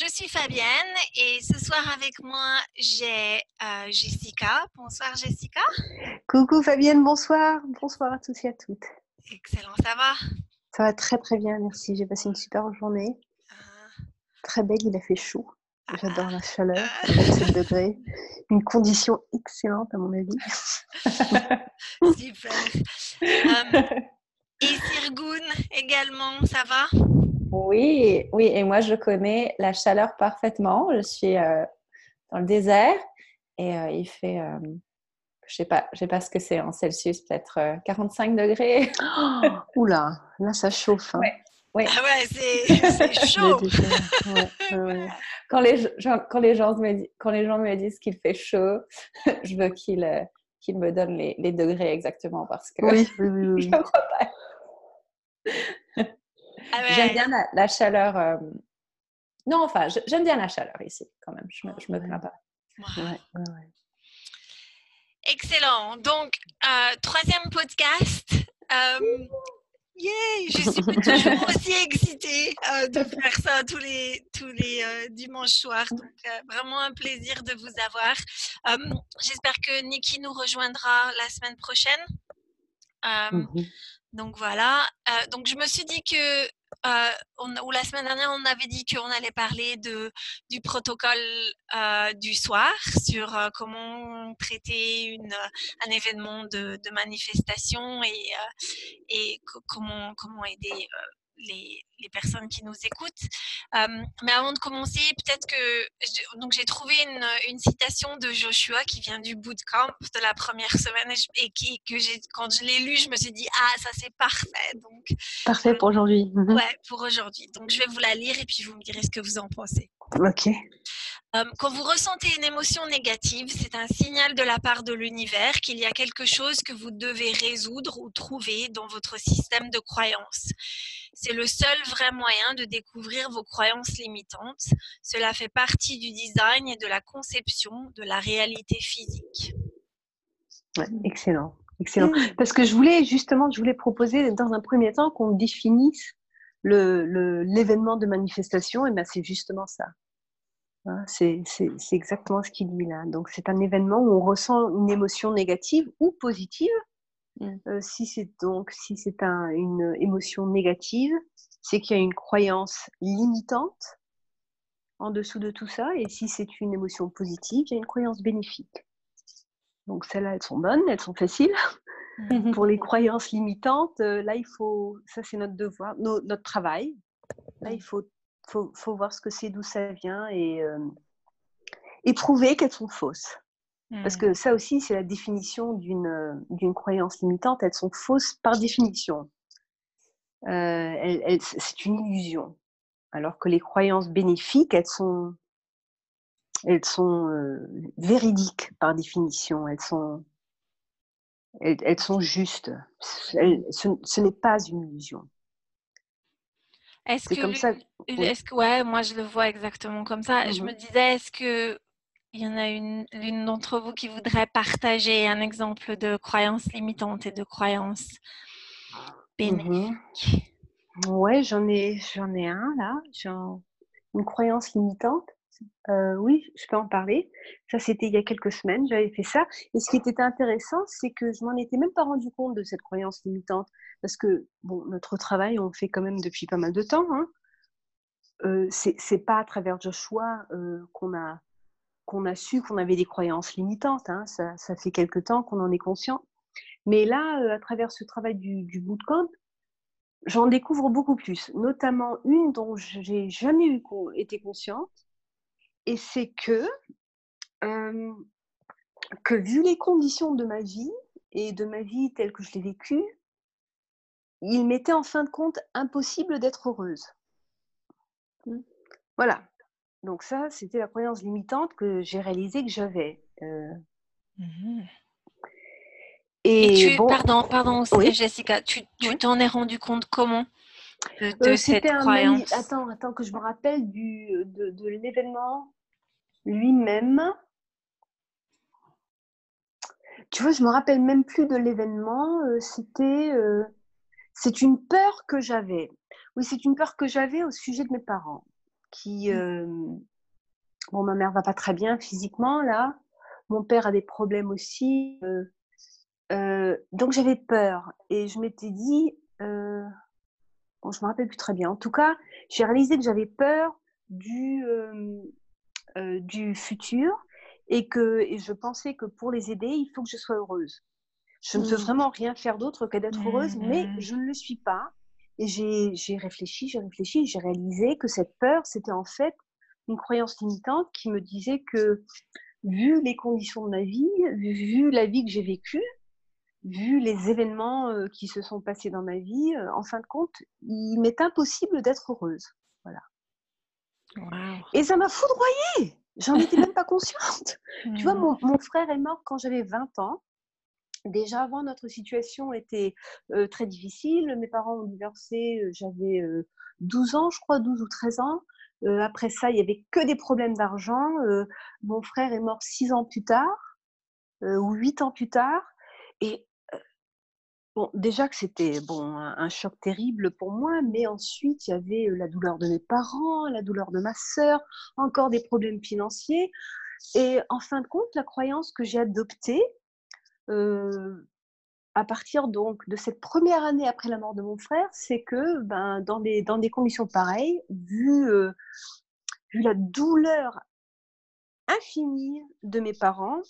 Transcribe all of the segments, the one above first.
Je suis Fabienne et ce soir avec moi j'ai euh, Jessica. Bonsoir Jessica. Coucou Fabienne, bonsoir. Bonsoir à tous et à toutes. Excellent, ça va? Ça va très très bien, merci. J'ai passé une super journée. Ah. Très belle, il a fait chaud. J'adore la chaleur, 27 ah. degrés. Une condition excellente à mon avis. Super. Euh, et Sirgoun également, ça va? Oui, oui, et moi je connais la chaleur parfaitement. Je suis euh, dans le désert et euh, il fait, euh, je sais pas, je sais pas ce que c'est en Celsius, peut-être 45 degrés. Oh, oula, là ça chauffe. Hein. Ouais. Ah ouais, c'est chaud. Quand, les gens, quand, les gens me, quand les gens me disent qu'il fait chaud, je veux qu'ils me donnent les, les, degrés exactement parce que oui, oui, je ne crois pas. Ah j'aime bien la, chaleur. Euh, non, enfin, j'aime bien la chaleur ici, quand même. Je me, me plains pas. Excellent. Donc, euh, troisième podcast. Euh, je suis toujours aussi excitée de faire ça tous les, tous les dimanches soirs. Donc, vraiment un plaisir de vous avoir. J'espère que Nikki nous rejoindra la semaine prochaine. Mmh donc voilà. donc je me suis dit que euh, ou la semaine dernière, on avait dit qu'on allait parler de, du protocole euh, du soir sur euh, comment traiter une, un événement de, de manifestation et, et comment, comment aider les, les, personnes qui nous écoutent. mais avant de commencer, peut-être que donc j'ai trouvé une, une, citation de Joshua qui vient du bootcamp de la première semaine et, qui, que quand je l'ai lu, je me suis dit ah ça c'est parfait. Donc parfait pour aujourd'hui. Mhm. Ouais, pour aujourd'hui. Donc je vais vous la lire et puis vous me direz ce que vous en pensez. Ok. Quand vous ressentez une émotion négative, c'est un signal de la part de l'univers qu'il y a quelque chose que vous devez résoudre ou trouver dans votre système de croyances. C'est le seul vrai moyen de découvrir vos croyances limitantes. Cela fait partie du design et de la conception de la réalité physique. excellent, excellent. Mmh. Parce que je voulais justement, je voulais proposer dans un premier temps qu'on définisse l'événement le, de manifestation, et ben c'est justement ça. Hein, c'est exactement ce qu'il dit là. Donc c'est un événement où on ressent une émotion négative ou positive, Mmh. Euh, si c'est donc si c'est un, une émotion négative, c'est qu'il y a une croyance limitante en dessous de tout ça. Et si c'est une émotion positive, il y a une croyance bénéfique. Donc celles-là, elles sont bonnes, elles sont faciles. Mmh. Pour les croyances limitantes, euh, là, il faut, ça c'est notre devoir, notre travail. Là, il faut, faut, faut voir ce que c'est, d'où ça vient et, euh, et prouver qu'elles sont fausses. Parce que ça aussi, c'est la définition d'une, d'une croyance limitante. Elles sont fausses par définition. Euh, c'est une illusion. Alors que les croyances bénéfiques, elles sont, elles sont euh, véridiques par définition. Elles sont, elles, sont justes. ce, n'est pas une illusion. Est-ce que, comme ça. Est-ce que, ouais, moi je le vois exactement comme ça. Je mmh me disais, est-ce que il y en a une, l'une d'entre vous qui voudrait partager un exemple de croyance limitante et de croyance bénéfique. Oui, Ouais, j'en ai, j'en ai un là. Une croyance limitante? Euh, oui, je peux en parler. Ça, c'était il y a quelques semaines. J'avais fait ça. Et ce qui était intéressant, c'est que je m'en étais même pas rendu compte de cette croyance limitante, parce que bon, notre travail, on le fait quand même depuis pas mal de temps. Hein. Euh, c'est pas à travers Joshua euh, qu'on a qu'on a su qu'on avait des croyances limitantes. Hein. Ça, fait quelque temps qu'on en est conscient. Mais là, euh, à travers ce travail du, bootcamp, j'en découvre beaucoup plus, notamment une dont j'ai jamais été consciente, et c'est que, euh, que vu les conditions de ma vie et de ma vie telle que je l'ai vécue, il m'était en fin de compte impossible d'être heureuse. Mmh. Voilà. Donc ça, c'était la croyance limitante que j'ai réalisé que j'avais. Euh. Mmh et, tu, pardon, pardon, Jessica, tu t'en es rendu compte comment? De, euh, cette croyance Attends, attends que je me rappelle du, de, de l'événement lui-même. Tu vois, je me rappelle même plus de l'événement. Euh, c'était, euh, c'est une peur que j'avais. Oui, c'est une peur que j'avais au sujet de mes parents. Qui, mmh. bon, ma mère va pas très bien physiquement là. Mon père a des problèmes aussi. Euh, donc j'avais peur et je m'étais dit, euh, bon, je me rappelle plus très bien. En tout cas, j'ai réalisé que j'avais peur du, euh, du futur et que et je pensais que pour les aider, il faut que je sois heureuse. Je ne peux mmh. vraiment rien faire d'autre que d'être heureuse, mais mmh. je ne le suis pas. Et j'ai réfléchi, j'ai réfléchi, j'ai réalisé que cette peur, c'était en fait une croyance limitante qui me disait que, vu les conditions de ma vie, vu la vie que j'ai vécue, vu les événements qui se sont passés dans ma vie, en fin de compte, il m'est impossible d'être heureuse. Voilà. Et ça m'a foudroyée. J'en étais même pas consciente. Tu vois, mmh. mon, frère est mort quand j'avais 20 ans. Déjà avant, notre situation était très difficile. Mes parents ont divorcé, j'avais 12 ans, je crois, 12 ou 13 ans. après ça, il n'y avait que des problèmes d'argent. mon frère est mort 6 ans plus tard, ou 8 ans plus tard. Et Bon, déjà que c'était bon un, choc terrible pour moi, mais ensuite il y avait la douleur de mes parents, la douleur de ma sœur, encore des problèmes financiers. Et en fin de compte, la croyance que j'ai adoptée à partir donc de cette première année après la mort de mon frère, c'est que ben, dans, des, dans des conditions pareilles, vu, vu la douleur infinie de mes parents,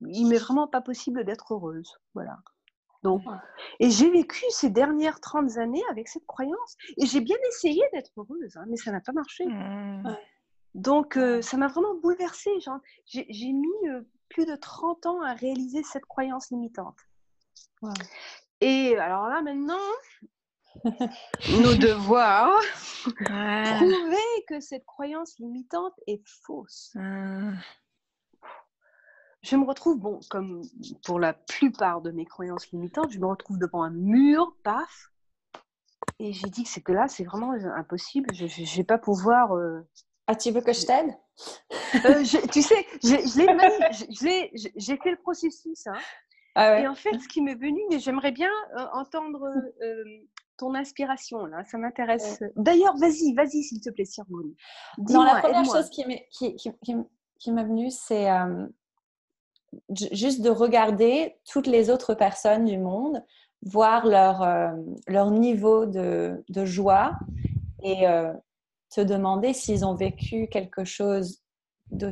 il m'est vraiment pas possible d'être heureuse. Voilà. Donc, et j'ai vécu ces dernières 30 années avec cette croyance. Et j'ai bien essayé d'être heureuse, hein, mais ça n'a pas marché. Mmh. Donc, euh, ça m'a vraiment bouleversée. J'ai mis euh, plus de 30 ans à réaliser cette croyance limitante. Et alors là, maintenant, nos devoirs, prouver que cette croyance limitante est fausse. Mmh je me retrouve, bon, comme pour la plupart de mes croyances limitantes, je me retrouve devant un mur, paf, et j'ai dit que c'était là, c'est vraiment impossible, je ne vais pas pouvoir... Euh, ah, tu veux que je t'aide? Euh, Tu sais, j'ai fait le processus, hein. ah et en fait, ce qui m'est venu, j'aimerais bien euh, entendre ton inspiration, là, ça m'intéresse. D'ailleurs, vas-y, vas-y, s'il te plaît, Sirgoun. Non, la première chose qui m'est qui, qui, qui, venue, c'est juste de regarder toutes les autres personnes du monde, voir leur, euh, leur niveau de, de joie et euh, te demander s'ils ont vécu quelque chose de,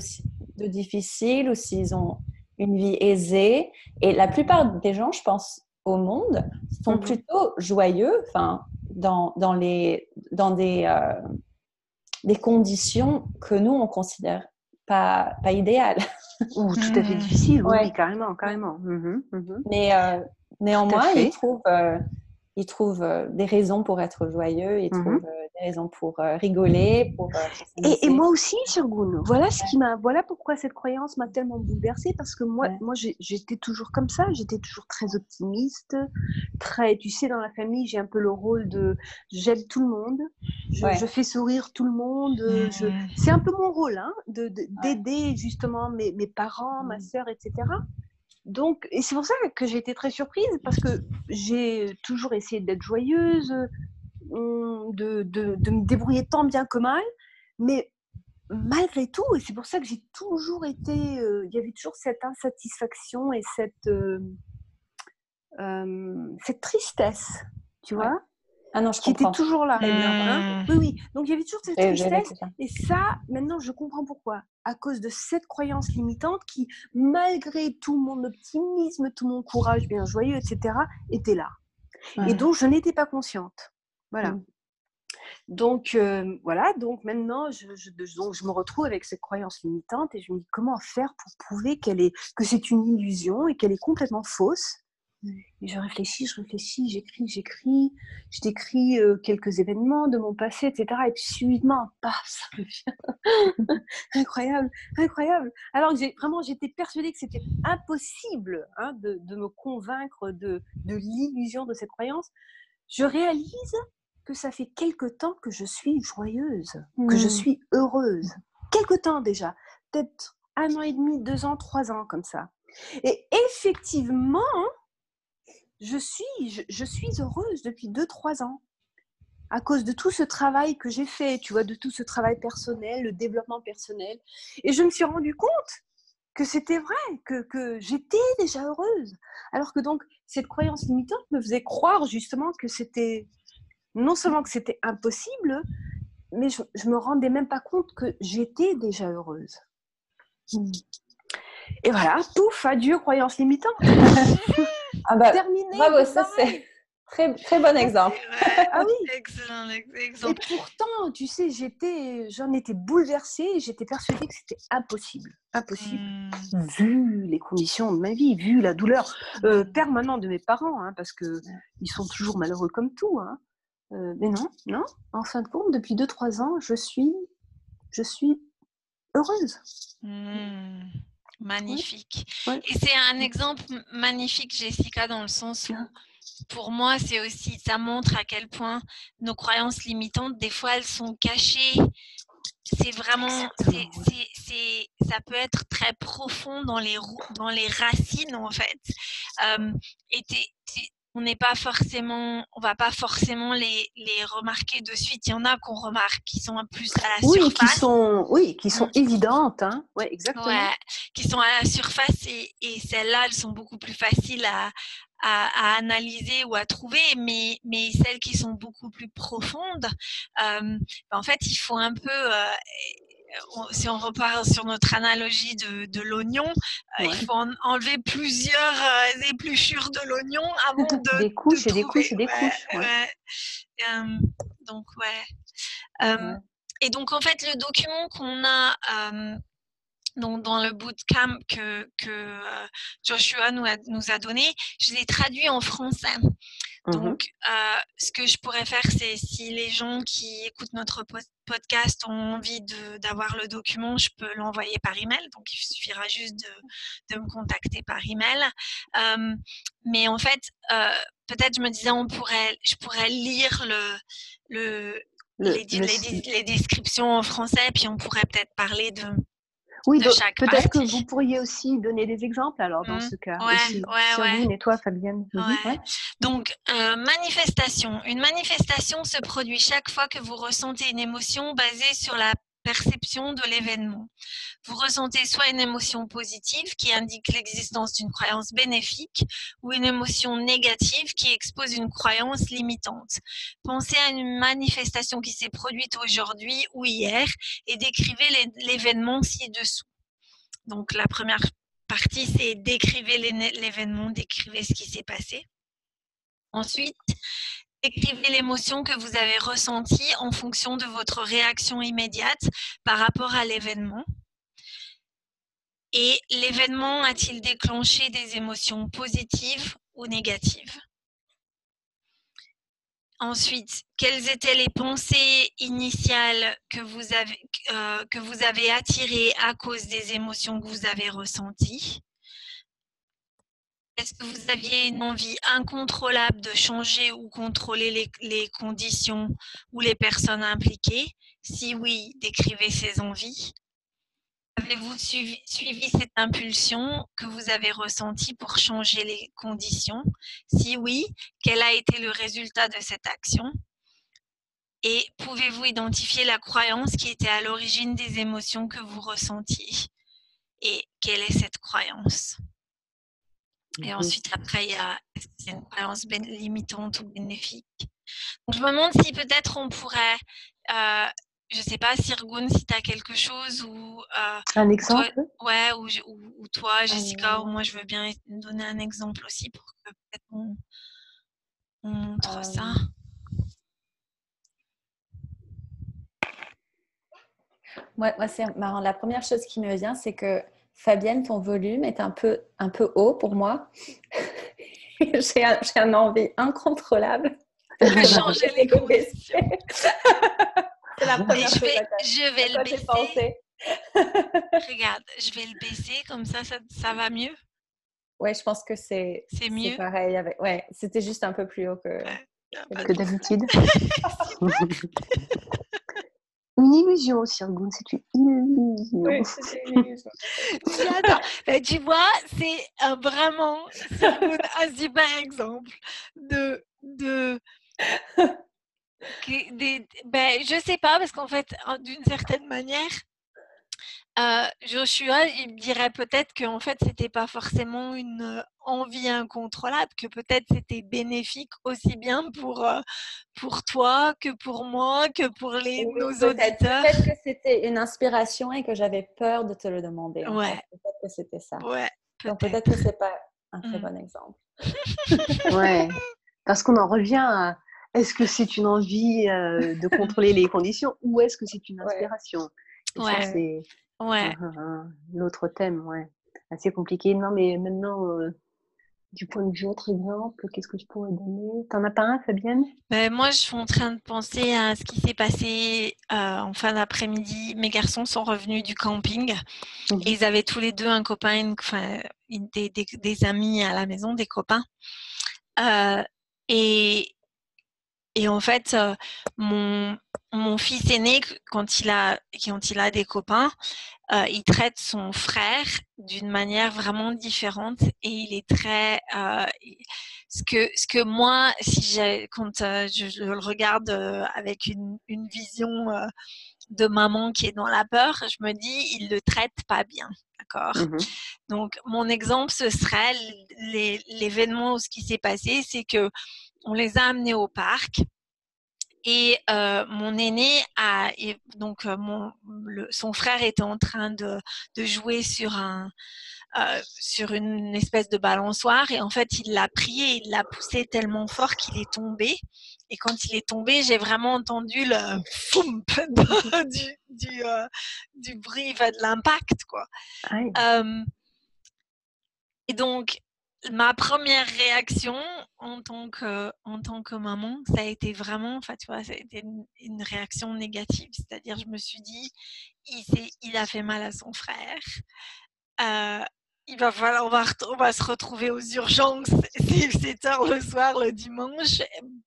difficile ou s'ils ont une vie aisée. Et la plupart des gens, je pense, au monde, sont mmh plutôt joyeux, enfin, dans, dans, les, dans des, euh, des conditions que nous, on considère pas, pas idéales. Ou tout à fait mmh. difficile, oui, carrément, carrément. Mmh mmh Mais euh, néanmoins, il trouve, euh, il trouve euh, des raisons pour être joyeux, il trouve des raisons pour rigoler, pour. Et, et, moi aussi, Sirgoun. Voilà ce qui m'a, voilà pourquoi cette croyance m'a tellement bouleversée parce que moi, moi, j'étais toujours comme ça, j'étais toujours très optimiste, très, tu sais, dans la famille, j'ai un peu le rôle de, j'aide tout le monde, je, fais sourire tout le monde, c'est un peu mon rôle, hein, de d'aider justement mes, mes parents, ma sœur, etc. Donc, et c'est pour ça que j'ai été très surprise parce que j'ai toujours essayé d'être joyeuse, de, de, me débrouiller tant bien que mal, mais malgré tout, et c'est pour ça que j'ai toujours été, euh, il y avait toujours cette insatisfaction et cette, euh, euh, cette tristesse, tu vois ah non, je qui était toujours là. Hein. Mmh. oui, oui. Donc il y avait toujours cette tristesse. Et ça, maintenant, je comprends pourquoi. À cause de cette croyance limitante qui, malgré tout mon optimisme, tout mon courage bien joyeux, etc., était là. Et donc, je n'étais pas consciente. Voilà. Mmh. Donc euh, voilà, donc maintenant je, donc je me retrouve avec cette croyance limitante et je me dis comment faire pour prouver qu'elle est que c'est une illusion et qu'elle est complètement fausse? Et je réfléchis, je réfléchis, j'écris, j'écris, je décris euh, quelques événements de mon passé, etc. Et puis subitement, paf, ça incroyable, incroyable. Alors j'ai vraiment, j'étais persuadée que c'était impossible hein, de, de, me convaincre de, de l'illusion de cette croyance. Je réalise que ça fait quelque temps que je suis joyeuse, que je mmh. suis heureuse. Quelque temps déjà, peut-être un an et demi, deux ans, trois ans comme ça. Et effectivement, je suis, je, suis heureuse depuis deux, trois ans à cause de tout ce travail que j'ai fait, tu vois, de tout ce travail personnel, le développement personnel. Et je me suis rendu compte que c'était vrai, que, que j'étais déjà heureuse. Alors que donc, cette croyance limitante me faisait croire justement que c'était, non seulement que c'était impossible, mais je, je me rendais même pas compte que j'étais déjà heureuse. Et voilà, pouf, adieu, croyance limitante. ah bah, Terminé. Bravo, ça c'est très, très bon exemple. ah oui. Excellent exemple. Et pourtant, tu sais, j'étais, j'en étais bouleversée, j'étais persuadée que c'était impossible. Impossible. Hmm. Vu les conditions de ma vie, vu la douleur euh, permanente de mes parents, hein, parce que ils sont toujours malheureux comme tout. Hein. Euh, mais non, non. En fin de compte, depuis 2-3 ans, je suis, je suis heureuse. Hmm. Magnifique. Et c'est un exemple magnifique, Jessica, dans le sens où, pour moi, c'est aussi, ça montre à quel point nos croyances limitantes, des fois, elles sont cachées. C'est vraiment, c'est, ça peut être très profond dans les, dans les racines, en fait. Euh, et on n'est pas forcément, on va pas forcément les, les, remarquer de suite. Il y en a qu'on remarque qui sont plus à la oui, surface. Qui sont, oui, qui sont mm. évidentes. Hein. Ouais, exactement. Ouais, qui sont à la surface et, et celles-là, elles sont beaucoup plus faciles à, à, à, analyser ou à trouver, mais, mais celles qui sont beaucoup plus profondes, euh, en fait, il faut un peu euh, si on repart sur notre analogie de, l'oignon, euh, il faut enlever plusieurs euh, épluchures de l'oignon avant de. Des couches et des couches et des couches. Euh, donc, ouais. Et donc, en fait, le document qu'on a dans le bootcamp que, que Joshua nous a, nous a donné, je l'ai traduit en français. Mmh Donc, euh, ce que je pourrais faire, c'est si les gens qui écoutent notre podcast ont envie d'avoir le document, je peux l'envoyer par email. Donc, il suffira juste de, de me contacter par email. Euh, mais en fait, euh, peut-être je me disais, on pourrait, je pourrais lire le, le, les, les, les, descriptions en français, puis on pourrait peut-être parler de, oui, peut-être que vous pourriez aussi donner des exemples alors dans mmh. ce cas. Ouais, aussi. ouais, et toi, Fabienne. Donc, euh, manifestation. Une manifestation se produit chaque fois que vous ressentez une émotion basée sur la perception de l'événement. Vous ressentez soit une émotion positive qui indique l'existence d'une croyance bénéfique ou une émotion négative qui expose une croyance limitante. Pensez à une manifestation qui s'est produite aujourd'hui ou hier et décrivez l'événement ci-dessous. Donc la première partie, c'est décrivez l'événement, décrivez ce qui s'est passé. Ensuite, Écrivez l'émotion que vous avez ressentie en fonction de votre réaction immédiate par rapport à l'événement. Et l'événement a-t-il déclenché des émotions positives ou négatives? Ensuite, quelles étaient les pensées initiales que vous avez, euh, que vous avez attirées à cause des émotions que vous avez ressenties? Est-ce que vous aviez une envie incontrôlable de changer ou contrôler les, conditions ou les personnes impliquées? Si oui, décrivez ces envies. Avez-vous suivi, cette impulsion que vous avez ressentie pour changer les conditions? Si oui, quel a été le résultat de cette action? Et pouvez-vous identifier la croyance qui était à l'origine des émotions que vous ressentiez? Et quelle est cette croyance? Et mmh ensuite, après, il y a une croyance limitante ou bénéfique? Donc, je me demande si peut-être on pourrait, euh, je ne sais pas, Sirgun, si tu as quelque chose ou. Euh, un exemple? Ouais, ou, ou, toi, Jessica, ou moi, je veux bien donner un exemple aussi pour que peut-être on, montre ça. Moi, moi c'est marrant. La première chose qui me vient, c'est que Fabienne, ton volume est un peu, un peu haut pour moi. j'ai un, un, envie incontrôlable de changer les conditions. C'est la première je vais, je vais le baisser. Regarde, je vais le baisser comme ça, ça, ça va mieux. Ouais, je pense que c'est c'est mieux. pareil avec ouais, c'était juste un peu plus haut que que d'habitude. une illusion, Sirgoun, c'est une illusion. Oui, c'est une illusion. Ben, tu vois, c'est euh, vraiment un super exemple de, de des, ben, je sais pas, parce qu'en fait, d'une certaine manière, euh, Joshua, il me dirait peut-être qu'en fait, c'était pas forcément une euh, envie incontrôlable, que peut-être c'était bénéfique aussi bien pour, euh, pour toi que pour moi, que pour les, nos auditeurs. Peut-être que c'était une inspiration et que j'avais peur de te le demander. Ouais. Peut-être que c'était ça. Ouais. Donc peut-être que c'est pas un très mmh. bon exemple. ouais. Parce qu'on en revient à est-ce que c'est une envie de contrôler les conditions ou est-ce que c'est une inspiration? Ouais. Ouais. Ah. L'autre thème, ouais. Assez compliqué. Non, mais maintenant, euh, du point de vue autre exemple, qu'est-ce que je pourrais donner? T'en as pas un, Fabienne? Ben, Moi, je suis en train de penser à ce qui s'est passé euh, en fin d'après-midi. Mes garçons sont revenus du camping. Mmh. Et ils avaient tous les deux un copain, enfin, des, des, des, amis à la maison, des copains. Euh, et, et en fait, mon, mon fils aîné, quand il a, quand il a des copains, euh, il traite son frère d'une manière vraiment différente et il est très euh, ce que ce que moi si j'ai quand euh, je, le regarde euh, avec une, une vision de maman qui est dans la peur, je me dis il le traite pas bien, d'accord? Mmh Donc mon exemple ce serait l'événement où ce qui s'est passé, c'est que on les a amenés au parc et euh, mon aîné a donc euh, son frère était en train de, de jouer sur un euh, sur une espèce de balançoire. Et en fait il l'a pris et il l'a poussé tellement fort qu'il est tombé. Et quand il est tombé j'ai vraiment entendu le foum du du, euh, du bruit de l'impact quoi. et donc ma première réaction en tant que en tant que maman, ça a été vraiment, enfin tu vois, ça a été une, réaction négative. C'est-à-dire, je me suis dit, il, a fait mal à son frère. Euh, il va falloir, on va, on va se retrouver aux urgences, c'est 7 heures le soir, le dimanche,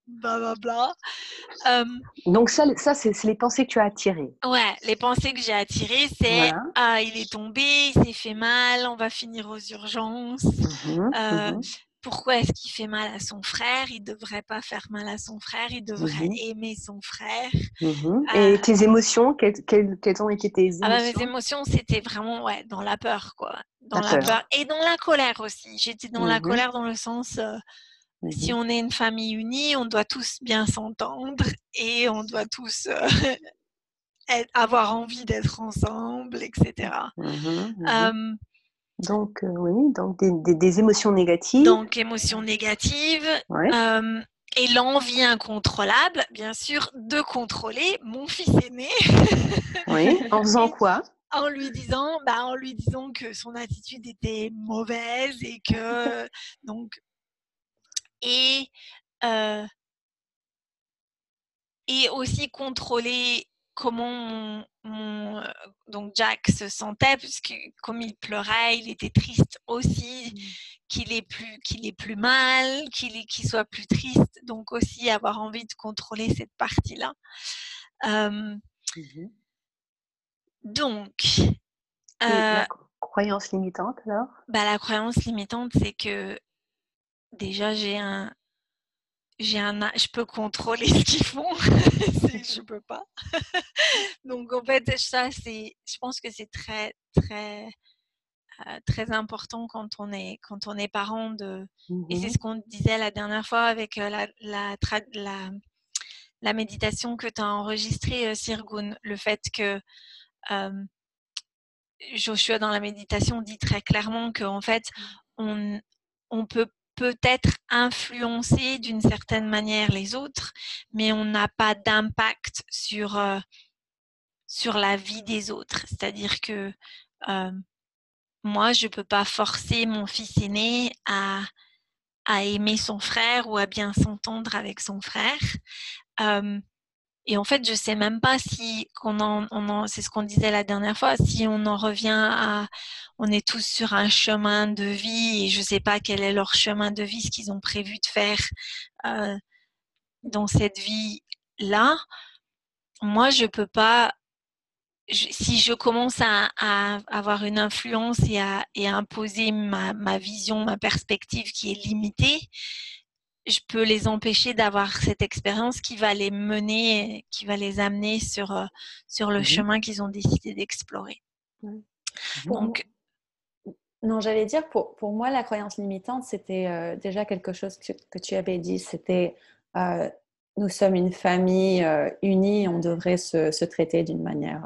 blablabla. Euh, Donc ça, ça c'est les pensées que tu as attirées. Ouais, les pensées que j'ai attirées, c'est ah il est tombé, il s'est fait mal, on va finir aux urgences. Mmh euh, mmh pourquoi est-ce qu'il fait mal à son frère? Il devrait pas faire mal à son frère, il devrait mmh aimer son frère. Mmh et tes émotions, quelles, quelles, ont été tes émotions ah bah, Mes émotions, c'était vraiment ouais, dans la peur, quoi. Dans la, peur. Et dans la colère aussi. J'étais dans la mmh colère dans le sens, euh, si on est une famille unie, on doit tous bien s'entendre et on doit tous euh, avoir envie d'être ensemble, etc. Donc, euh, oui, donc des, des, émotions négatives. Donc, émotions négatives. Euh, et l'envie incontrôlable, bien sûr, de contrôler mon fils aîné. oui, en faisant quoi? En lui disant, bah, en lui disant que son attitude était mauvaise et que donc et euh, et aussi contrôler comment mon, euh, donc Jack se sentait puisque comme il pleurait, il était triste aussi, mmh. qu'il est plus qu'il est plus mal, qu'il soit plus triste, donc aussi avoir envie de contrôler cette partie-là. Mmh donc la euh croyance limitante alors? Bah, la croyance limitante c'est que déjà j'ai un j'ai un, je peux contrôler ce qu'ils font, je peux pas. Donc en fait, ça c'est, je pense que c'est très très euh, très important quand on est quand on est parent de, et c'est mmh ce qu'on disait la dernière fois avec euh, la la, la, la méditation que tu as enregistrée, euh, Sirgun, le fait que Joshua dans la méditation dit très clairement qu'en fait mmh. on on peut peut-être influencer d'une certaine manière les autres, mais on n'a pas d'impact sur, euh, sur la vie des autres. C'est-à-dire que euh, moi, je ne peux pas forcer mon fils aîné à, à aimer son frère ou à bien s'entendre avec son frère. Et en fait, je sais même pas si on en, c'est ce qu'on disait la dernière fois, si on en revient à, on est tous sur un chemin de vie et je sais pas quel est leur chemin de vie, ce qu'ils ont prévu de faire euh, dans cette vie là. Moi, je peux pas si je commence à, avoir une influence et à, imposer ma, vision, ma perspective qui est limitée, je peux les empêcher d'avoir cette expérience qui va les mener, qui va les amener sur, euh, sur le mmh chemin qu'ils ont décidé d'explorer. Donc, non, j'allais dire, pour, pour, moi, la croyance limitante, c'était euh, déjà quelque chose que, tu avais dit, c'était euh, nous sommes une famille euh, unie, on devrait se, traiter d'une manière.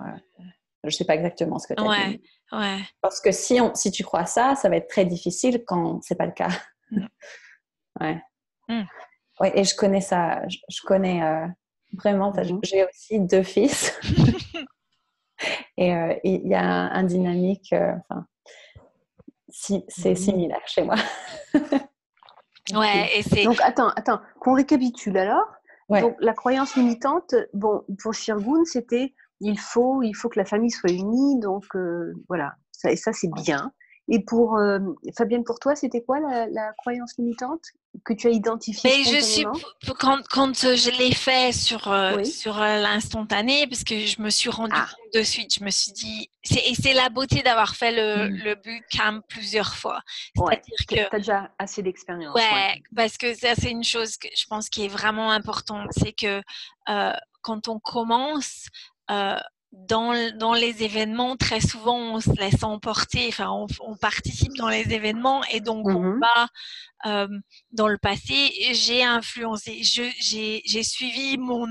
Je ne sais pas exactement ce que tu as ouais, dit. Ouais. Parce que si, on, si tu crois ça, ça va être très difficile quand ce n'est pas le cas. Mm. ouais. Mm. ouais. Et je connais ça. Je, connais euh, vraiment. Mm-hmm. J'ai aussi deux fils. et il y a un, dynamique. Enfin, si, c'est mm-hmm. similaire chez moi. ouais, et c'est. Donc, attends, attends, qu'on récapitule alors. Donc la croyance limitante, bon, pour Shirgun, c'était il faut, il faut que la famille soit unie, donc euh, voilà, ça, et ça c'est bien. Et pour euh, Fabienne, pour toi, c'était quoi la, croyance limitante que tu as identifiée Mais je suis quand, quand euh, je l'ai fait sur euh, sur l'instantané, parce que je me suis rendu ah. compte de suite, je me suis dit, et c'est la beauté d'avoir fait le, mmh. le bootcamp plusieurs fois. C'est-à-dire que tu as déjà assez d'expérience. Ouais, parce que ça c'est une chose que je pense qui est vraiment importante, c'est que quand on commence dans, dans, les événements, très souvent, on se laisse emporter, enfin, on, participe dans les événements et donc on mmh va euh, dans le passé. J'ai influencé, j'ai suivi mon,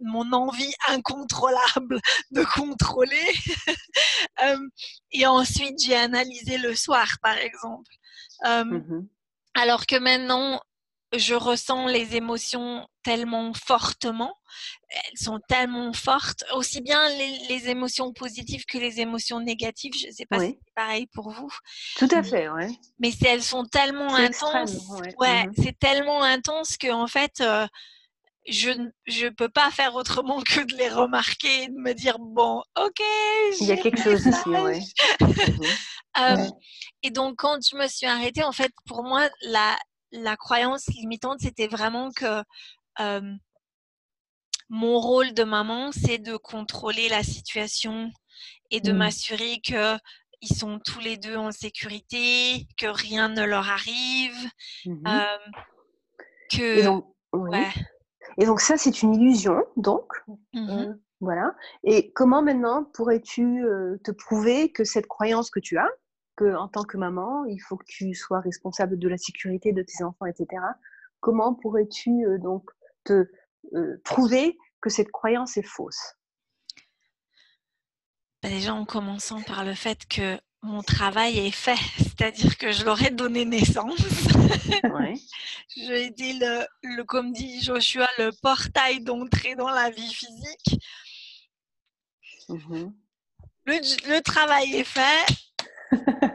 mon envie incontrôlable de contrôler euh, et ensuite j'ai analysé le soir, par exemple. Euh, mmh alors que maintenant, je ressens les émotions tellement fortement, elles sont tellement fortes, aussi bien les, émotions positives que les émotions négatives. Je ne sais pas si c'est pareil pour vous. Tout à fait, oui. Mais elles sont tellement intenses. ouais, mmh c'est tellement intense que en fait, euh, je ne peux pas faire autrement que de les remarquer et de me dire bon, ok. Il y a quelque chose ici, oui. Euh, et donc, quand je me suis arrêtée, en fait, pour moi, la, la croyance limitante, c'était vraiment que mon rôle de maman, c'est de contrôler la situation et de mmh. m'assurer que ils sont tous les deux en sécurité, que rien ne leur arrive, mmh que et donc, ça, c'est une illusion, donc. Mmh voilà. Et comment maintenant pourrais-tu te prouver que cette croyance que tu as, en tant que maman, il faut que tu sois responsable de la sécurité de tes enfants, etc. Comment pourrais-tu euh, donc te euh, prouver que cette croyance est fausse? Bah, Déjà en commençant par le fait que mon travail est fait, c'est-à-dire que je leur ai donné naissance. Ouais. J'ai été le, comme dit Joshua, le portail d'entrée dans la vie physique. Mmh le, travail est fait.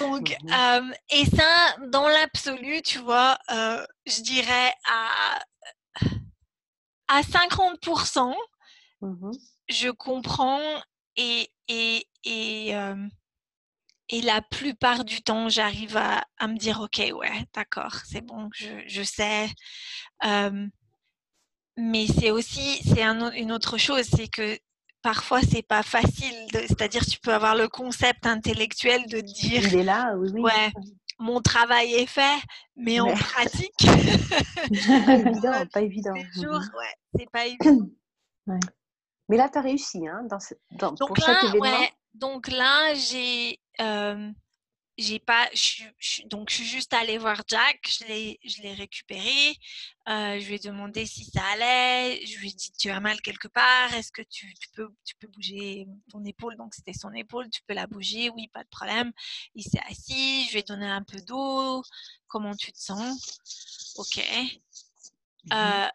Donc, mmh euh, et ça, dans l'absolu, tu vois, euh, je dirais à, à 50%, mmh je comprends et, et, et, euh, et, la plupart du temps, j'arrive à, à, me dire, OK, ouais, d'accord, c'est bon, je, je sais. mais c'est aussi, c'est un, une autre chose, c'est que parfois c'est pas facile. C'est-à-dire tu peux avoir le concept intellectuel de dire. Il est là, oui, oui. Ouais, mon travail est fait, mais, en pratique. pas évident, pas évident. Jours, mhm. ouais, c'est pas évident. Ouais. Mais là, tu as réussi, hein, dans, dans donc pour là, chaque événement. Ouais, donc là, j'ai. Euh, j'ai pas je, donc je suis juste allée voir Jack je l'ai récupéré euh, je lui ai demandé si ça allait je lui ai dit tu as mal quelque part est-ce que tu, tu, peux tu peux bouger ton épaule? Donc c'était son épaule tu peux la bouger oui pas de problème. Il s'est assis je lui ai donné un peu d'eau. Comment tu te sens? Ok. Mmh euh,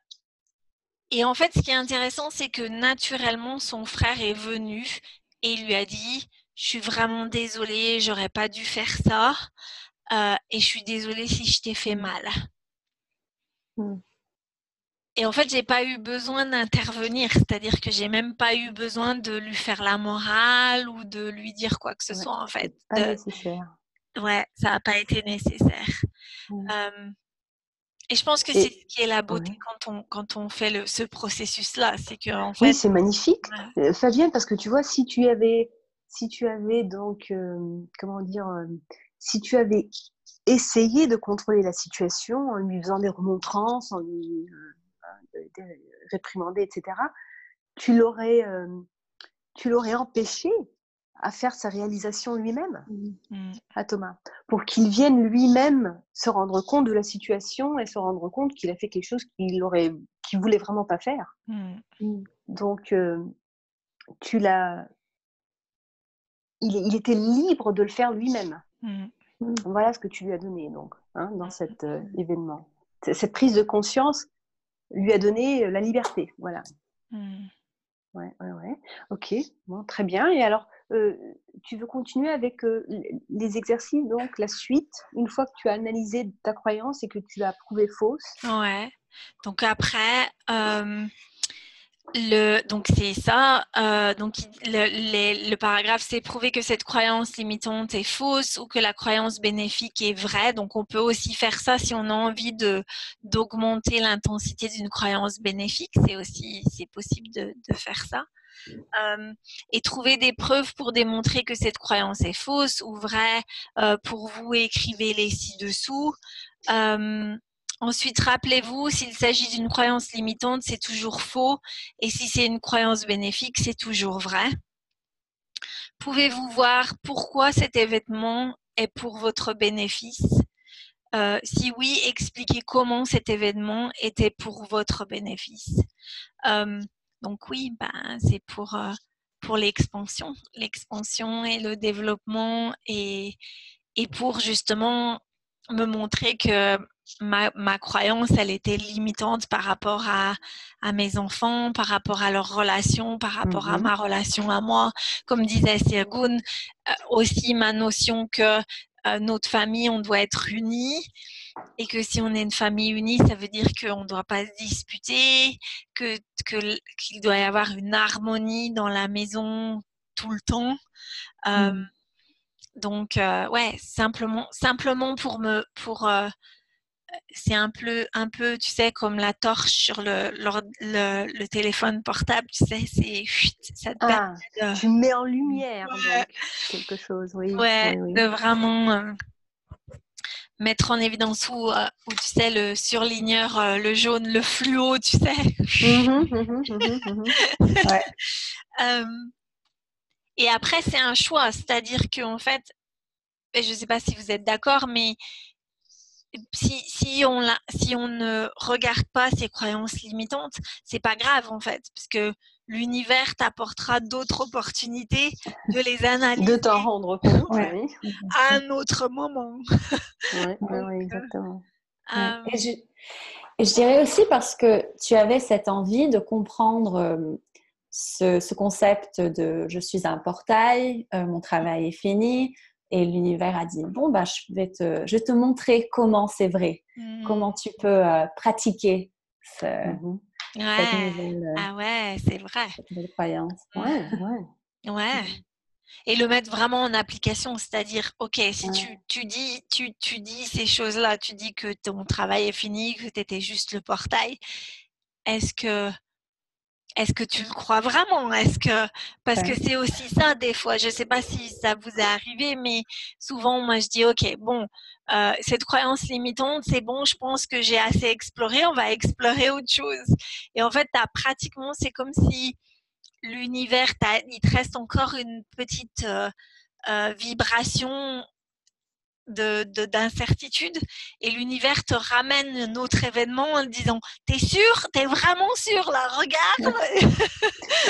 et en fait ce qui est intéressant c'est que naturellement son frère est venu et il lui a dit je suis vraiment désolée, j'aurais pas dû faire ça. et je suis désolée si je t'ai fait mal. Mmh. Et en fait, j'ai pas eu besoin d'intervenir, c'est-à-dire que j'ai même pas eu besoin de lui faire la morale ou de lui dire quoi que ce soit en fait. Pas nécessaire. Ouais, ça n'a pas été nécessaire. Mmh. et je pense que c'est ce qui est la beauté quand, on, quand on fait le, ce processus-là, c'est que en fait. Oui, c'est magnifique, ouais. Fabienne, parce que tu vois, si tu avais, si tu avais donc, comment dire, si tu avais essayé de contrôler la situation en lui faisant des remontrances, en lui réprimandé, etc., tu l'aurais, euh, tu l'aurais empêché à faire sa réalisation lui-même mmh. à Thomas, pour qu'il vienne lui-même se rendre compte de la situation et se rendre compte qu'il a fait quelque chose qu'il aurait, qu'il voulait vraiment pas faire. Mmh. Mmh. Donc, euh, tu l'as, il, il, était libre de le faire lui-même. Voilà ce que tu lui as donné donc hein, dans cet euh, événement. Cette prise de conscience lui a donné euh, la liberté. Voilà. Mmh. Ouais, ouais, ouais. Ok, bon, très bien. Et alors, euh, tu veux continuer avec euh, les exercices, donc la suite, une fois que tu as analysé ta croyance et que tu l'as prouvée fausse? Ouais. Donc après, le, donc c'est ça. Euh, donc le, le paragraphe, c'est prouver que cette croyance limitante est fausse ou que la croyance bénéfique est vraie. Donc on peut aussi faire ça si on a envie de d'augmenter l'intensité d'une croyance bénéfique. C'est aussi c'est possible de, de, faire ça. Euh, et trouver des preuves pour démontrer que cette croyance est fausse ou vraie. Euh, pour vous, écrivez les ci-dessous. Euh, Ensuite, rappelez-vous, s'il s'agit d'une croyance limitante, c'est toujours faux. Et si c'est une croyance bénéfique, c'est toujours vrai. Pouvez-vous voir pourquoi cet événement est pour votre bénéfice? Euh, Si oui, expliquez comment cet événement était pour votre bénéfice. Euh, donc oui, ben, c'est pour, euh, pour l'expansion. L'expansion et le développement et, et pour justement me montrer que ma, ma, croyance, elle était limitante par rapport à, à, mes enfants, par rapport à leur relation, par rapport à mmh ma relation à moi. Comme disait Sirgun, euh, aussi ma notion que euh, notre famille, on doit être unis et que si on est une famille unie, ça veut dire qu'on ne doit pas se disputer, que qu'il doit y avoir une harmonie dans la maison tout le temps. Euh, mmh. Donc, euh, ouais, simplement, simplement pour me, pour, euh, c'est un peu, un peu, tu sais, comme la torche sur le, le, le, téléphone portable, tu sais, c'est, ça te ah, de... Tu mets en lumière ouais. donc, quelque chose, oui. Ouais, oui, oui. de vraiment euh, mettre en évidence où, où, tu sais, le surligneur, le jaune, le fluo, tu sais. Mmh mmh mmh ouais. Et après, c'est un choix, c'est-à-dire qu'en fait, je ne sais pas si vous êtes d'accord, mais si, si, on la, si on ne regarde pas ces croyances limitantes, c'est pas grave en fait, parce que l'univers t'apportera d'autres opportunités de les analyser. De t'en rendre compte, ouais. À un autre moment. Oui, ouais, exactement. Euh... Et, je, et, je, dirais aussi parce que tu avais cette envie de comprendre euh, ce, ce, concept de je suis un portail, euh, mon travail est fini. Et l'univers a dit bon bah je vais te, je vais te montrer comment c'est vrai, mmh. comment tu peux euh, pratiquer ce, mmh. ouais. cette nouvelle, euh, ah ouais c'est vrai cette nouvelle croyance. Ouais ouais ouais. Et le mettre vraiment en application, c'est-à-dire, ok, si ouais. tu, tu, dis, tu, tu dis ces choses-là, tu dis que ton travail est fini, que tu étais juste le portail, est-ce que est-ce que tu le crois vraiment? Est-ce que parce que c'est aussi ça des fois. Je ne sais pas si ça vous est arrivé, mais souvent moi je dis ok bon euh, cette croyance limitante c'est bon, je pense que j'ai assez exploré, on va explorer autre chose. Et en fait, as pratiquement c'est comme si l'univers il te reste encore une petite euh, euh, vibration d'incertitude de, et l'univers te ramène un autre événement en disant T'es sûr? T'es vraiment sûr là? Regarde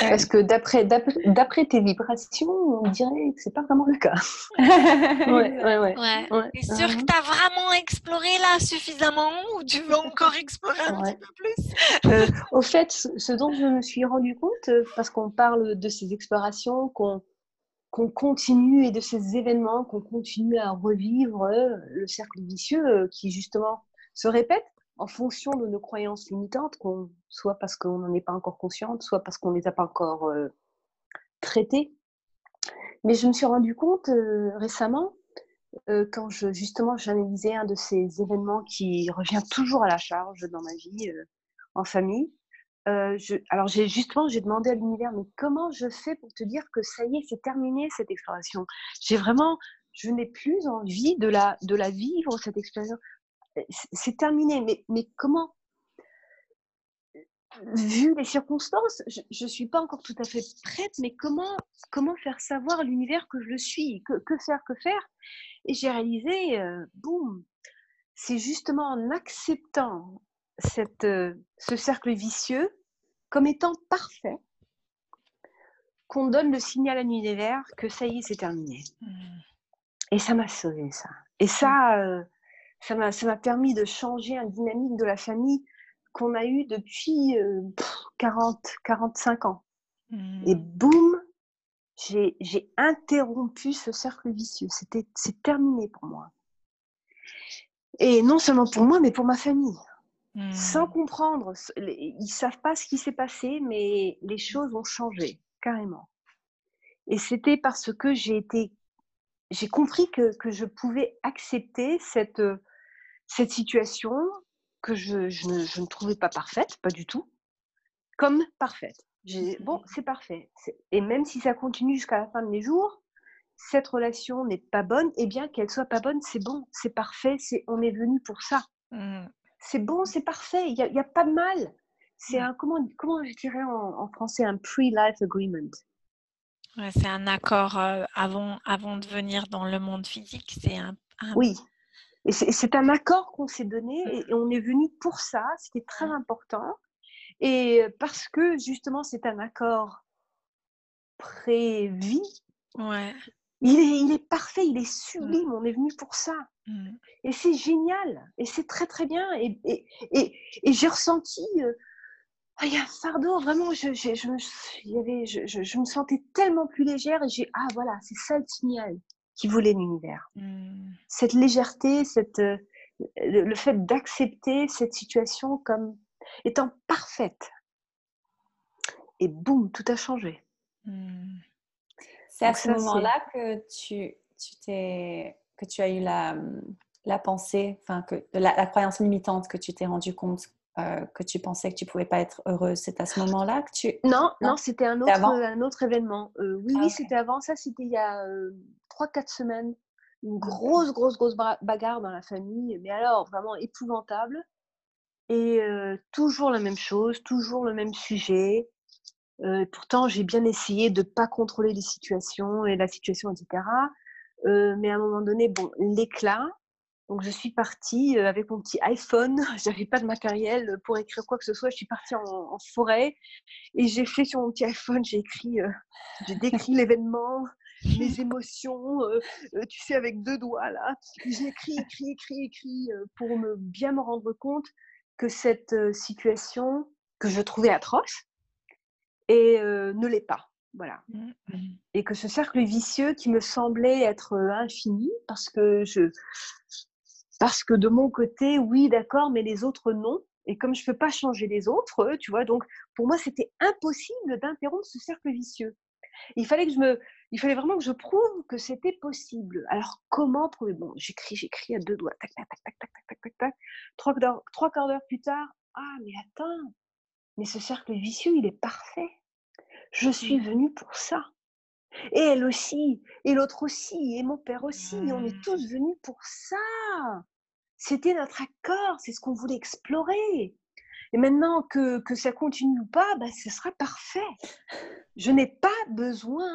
Parce que d'après tes vibrations, on dirait que c'est pas vraiment le cas. ouais, ouais, ouais. ouais. ouais. T'es sûr uh -huh. que t'as vraiment exploré là suffisamment ou tu veux encore explorer un petit peu plus? Euh, Au fait, ce dont je me suis rendu compte, euh, parce qu'on parle de ces explorations, qu'on qu'on continue et de ces événements qu'on continue à revivre le cercle vicieux qui justement se répète en fonction de nos croyances limitantes, soit parce qu'on n'en est pas encore consciente, soit parce qu'on ne les a pas encore traitées. Mais je me suis rendu compte récemment quand je, justement j'analysais un de ces événements qui revient toujours à la charge dans ma vie en famille, alors j'ai justement j'ai demandé à l'univers mais comment je fais pour te dire que ça y est c'est terminé cette exploration? J'ai vraiment je n'ai plus envie de la de la vivre cette expérience c'est terminé mais mais comment? Vu les circonstances je ne suis pas encore tout à fait prête mais comment comment faire savoir à l'univers que je le suis? Que, que faire que faire? Et j'ai réalisé boum! C'est justement en acceptant cette, ce cercle vicieux comme étant parfait qu'on donne le signal à l'univers que ça y est, c'est terminé. Mmh. Et ça m'a sauvé, ça. Et ça, mmh. ça m'a, permis de changer un dynamique de la famille qu'on a eu depuis 40, 45 ans. Et mmh. boum, j'ai, j'ai interrompu ce cercle vicieux. C'était, c'est terminé pour moi. Et non seulement pour moi, mais pour ma famille sans mmh. comprendre. Ils savent pas ce qui s'est passé, mais les choses ont changé carrément. Et c'était parce que j'ai été, j'ai compris que, que, je pouvais accepter cette, cette situation que je, je, ne, je, ne, trouvais pas parfaite, pas du tout, comme parfaite. Bon, mmh. c'est parfait. Et même si ça continue jusqu'à la fin de mes jours, cette relation n'est pas bonne, et bien qu'elle soit pas bonne, c'est bon, c'est parfait, c'est on est venu pour ça. Mmh c'est bon, c'est parfait, il n'y a, a, pas de mal. C'est un, comment, comment je dirais en, français, un pre-life agreement? Ouais, c'est un accord euh, avant, avant de venir dans le monde physique. C'est un, Oui, et c'est un accord qu'on s'est donné et, on est venu pour ça, ce qui est très important. Et parce que justement, c'est un accord prévu, ouais. Il, est, il est parfait, il est mmh. sublime, on est venu pour ça. Mmh. Et c'est génial, et c'est très très bien. Et, et, et, j'ai ressenti, euh, il y a un fardeau, vraiment, je, je, je, y avait, je, je, me sentais tellement plus légère, et j'ai, ah voilà, c'est ça le signal qui voulait l'univers. Mmh. Cette légèreté, cette, euh, le, fait d'accepter cette situation comme étant parfaite. Et boum, tout a changé. Mmh. C'est à ce moment-là que tu, tu t'es que tu as eu la, la pensée, enfin, que, la, croyance limitante que tu t'es rendu compte euh, que tu pensais que tu pouvais pas être heureuse C'est à ce moment-là que tu... Non, non, c'était un autre, un autre événement. Euh, oui, oui, ah, c'était avant. Ça, c'était il y a euh, 3-4 semaines. Une grosse, grosse, grosse bagarre dans la famille. Mais alors, vraiment épouvantable. Et euh, toujours la même chose, toujours le même sujet. Pourtant, j'ai bien essayé de ne pas contrôler les situations et la situation, etc. Euh, mais à un moment donné, bon, l'éclat. Donc, je suis partie euh, avec mon petit iPhone. J'avais pas de matériel pour écrire quoi que ce soit. Je suis partie en, forêt et j'ai fait sur mon petit iPhone, j'ai écrit, euh, j'ai décrit l'événement, mes émotions, tu sais, avec deux doigts là. J'ai écrit, écrit, écrit, écrit pour me, bien me rendre compte que cette situation que je trouvais atroce et ne l'est pas. Voilà. Mmh, mmh. Et que ce cercle vicieux qui me semblait être infini, parce que je, parce que de mon côté, oui, d'accord, mais les autres non. Et comme je ne peux pas changer les autres, tu vois, donc pour moi, c'était impossible d'interrompre ce cercle vicieux. Il fallait que je me, il fallait vraiment que je prouve que c'était possible. Alors comment prouver? Bon, j'écris, j'écris à deux doigts, tac, tac, tac, tac, tac, tac, tac, tac, Trois, trois quarts d'heure plus tard, ah mais attends, mais ce cercle vicieux, il est parfait. Je suis mmh. venue pour ça. Et elle aussi, et l'autre aussi, et mon père aussi. On est mmh. tous venus pour ça. C'était notre accord, c'est ce qu'on voulait explorer. Et maintenant que, que ça continue pas, bah, ce sera parfait. Je n'ai pas besoin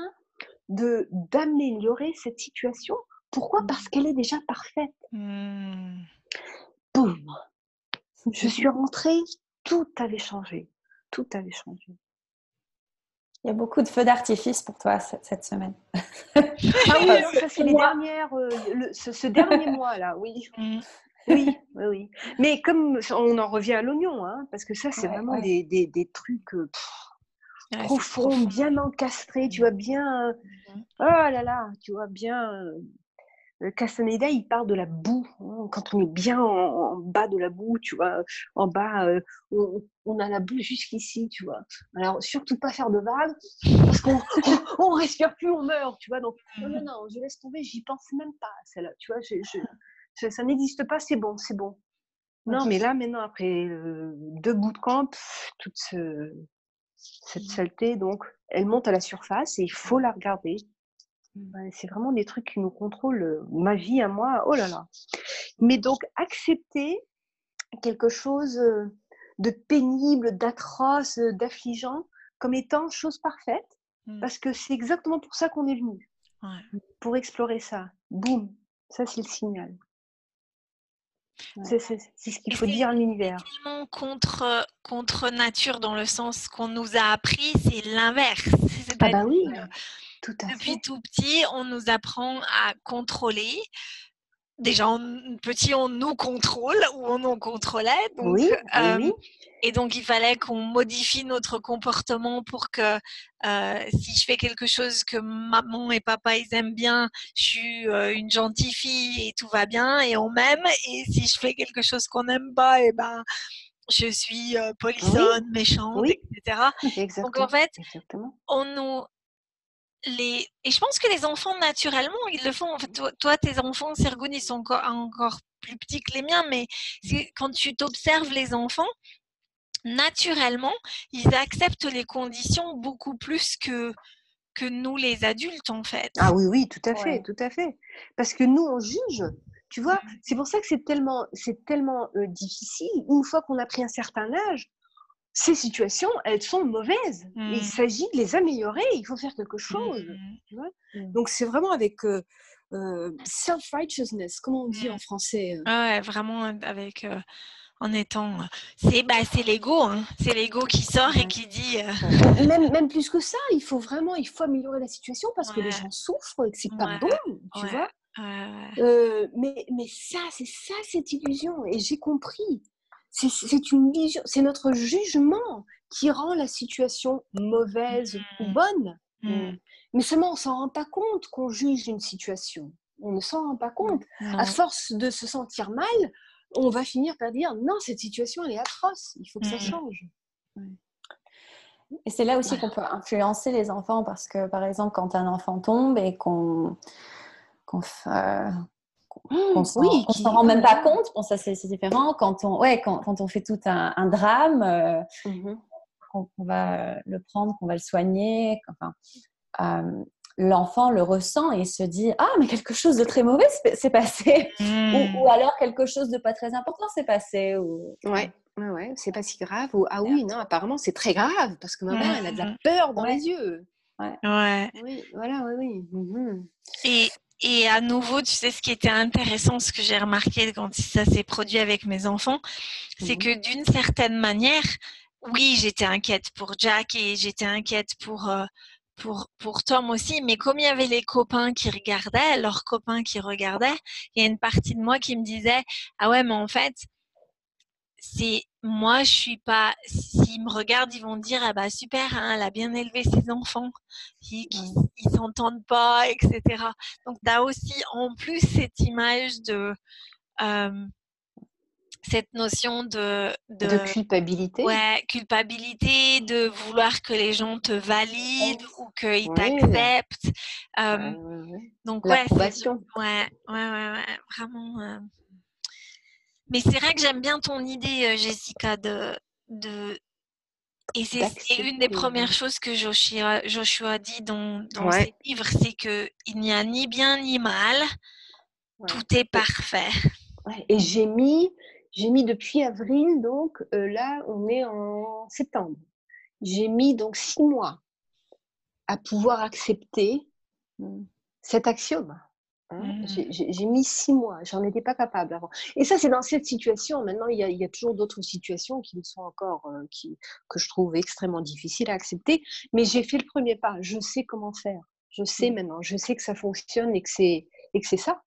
de d'améliorer cette situation. Pourquoi? Parce mmh. qu'elle est déjà parfaite. Boum Je suis rentrée, tout avait changé. Tout avait changé. Il y a beaucoup de feux d'artifice pour toi cette, semaine. ah oui, ça c'est les dernières, euh, ce, dernier mois-là, oui. Mm. Oui, oui, oui. Mais comme on en revient à l'oignon, hein, parce que ça, c'est vraiment Des, des, des, trucs. Euh, profond, bien encastré, tu vois, bien. Mmh. Oh là là, tu vois, bien. Castaneda, il parle de la boue. Hein, quand on est bien en, bas de la boue, tu vois, en bas, on, a la boue jusqu'ici, tu vois. Alors, surtout pas faire de vagues, parce qu'on on, respire plus, on meurt, tu vois. Donc, non, non, mmh. non, je laisse tomber, j'y pense même pas, celle-là, tu vois. Je, ça n'existe pas, c'est bon, c'est bon. Non, mais là, maintenant, après deux bouts de camp, toute cette mmh. saleté, donc, elle monte à la surface et il faut la regarder. Mmh. c'est vraiment des trucs qui nous contrôlent ma vie à moi. Oh là là. Mais donc, accepter quelque chose de pénible, d'atroce, d'affligeant, comme étant chose parfaite, mmh. parce que c'est exactement pour ça qu'on est venu. Pour explorer ça. Boum. Ça, c'est le signal. C'est ce qu'il faut dire à l'univers. Contre, contre nature dans le sens qu'on nous a appris, c'est l'inverse. Ah bah oui, tout à depuis tout petit, on nous apprend à contrôler. Déjà, petit, on nous contrôle ou on nous contrôlait. oui, oui. Et donc, il fallait qu'on modifie notre comportement pour que euh, si je fais quelque chose que maman et papa ils aiment bien, je suis euh, une gentille fille et tout va bien et on m'aime. Et si je fais quelque chose qu'on n'aime pas, et eh ben je suis euh, polissonne, méchante, etc. Donc en fait, on nous les... Et je pense que les enfants, naturellement, ils le font. En fait, toi, tes enfants, Sergoun, ils sont encore, encore plus petits que les miens, mais quand tu t'observes les enfants, naturellement, ils acceptent les conditions beaucoup plus que, que nous, les adultes, en fait. Ah oui, oui, tout à fait, tout à fait. Parce que nous, on juge. Tu vois, c'est pour ça que c'est tellement, c'est tellement euh, difficile. Une fois qu'on a pris un certain âge, ces situations, elles sont mauvaises. Il mmh. s'agit de les améliorer. Il faut faire quelque chose. Mmh. Tu vois Donc c'est vraiment avec euh, euh, self-righteousness, comment on dit en français Ouais, vraiment avec en étant. C'est bah, l'ego, hein. c'est l'ego qui sort et qui dit. Euh, même, même plus que ça, il faut vraiment il faut améliorer la situation parce que les gens souffrent et que c'est pas bon, tu vois. Euh, mais, mais ça, c'est ça cette illusion. Et j'ai compris. C'est une illusion, c'est notre jugement qui rend la situation mauvaise ou mmh. bonne. Mmh. Mais seulement, on s'en rend pas compte qu'on juge une situation. On ne s'en rend pas compte. À force de se sentir mal, on va finir par dire non, cette situation, elle est atroce, il faut que ça change. Et c'est là aussi qu'on peut influencer les enfants parce que, par exemple, quand un enfant tombe et qu'on qu'on euh, mmh, s'en rend même pas compte, bon, ça c'est différent. Quand on, ouais, quand, quand on fait tout un, drame, euh, mmh qu'on va le prendre, qu'on va le soigner, enfin, euh, l'enfant le ressent et se dit ah mais quelque chose de très mauvais s'est passé. Hmm. ou, alors quelque chose de pas très important s'est passé ou ouais ouais, ouais c'est pas si grave ou ah oui non apparemment c'est très grave parce que maman elle a de la peur dans les yeux. Ouais, ouais. oui voilà oui oui. Mhm. et et à nouveau, tu sais, ce qui était intéressant, ce que j'ai remarqué quand ça s'est produit avec mes enfants, c'est mhm. que d'une certaine manière, oui, j'étais inquiète pour Jack et j'étais inquiète pour, euh, pour, pour Tom aussi, mais comme il y avait les copains qui regardaient, leurs copains qui regardaient, il y a une partie de moi qui me disait Ah ouais, mais en fait, c'est moi, je suis pas. S'ils me regardent, ils vont dire Ah bah super, hein, elle a bien élevé ses enfants, ils, ils s'entendent pas, etc. Donc, tu as aussi en plus cette image de. Euh, cette notion de, de, culpabilité? Ouais, culpabilité, de vouloir que les gens te valident ou qu'ils t'acceptent. Donc, ouais, ouais, ouais, ouais, vraiment. Euh. Mais c'est vrai que j'aime bien ton idée, euh, Jessica, de. de... Et c'est une des premières choses que Joshua, Joshua dit dans, dans ses livres, c'est qu'il n'y a ni bien ni mal, tout est parfait. Et j'ai mis j'ai mis depuis avril, donc euh, là, on est en septembre. J'ai mis donc six mois à pouvoir accepter mmh, cet axiome. Hein. Mmh. J'ai mis six mois, j'en étais pas capable avant. Et ça, c'est dans cette situation. Maintenant, il y a, toujours d'autres situations qui me sont encore, euh, qui, que je trouve extrêmement difficiles à accepter. Mais j'ai fait le premier pas. Je sais comment faire. Je sais mmh. maintenant. Je sais que ça fonctionne et que c'est ça.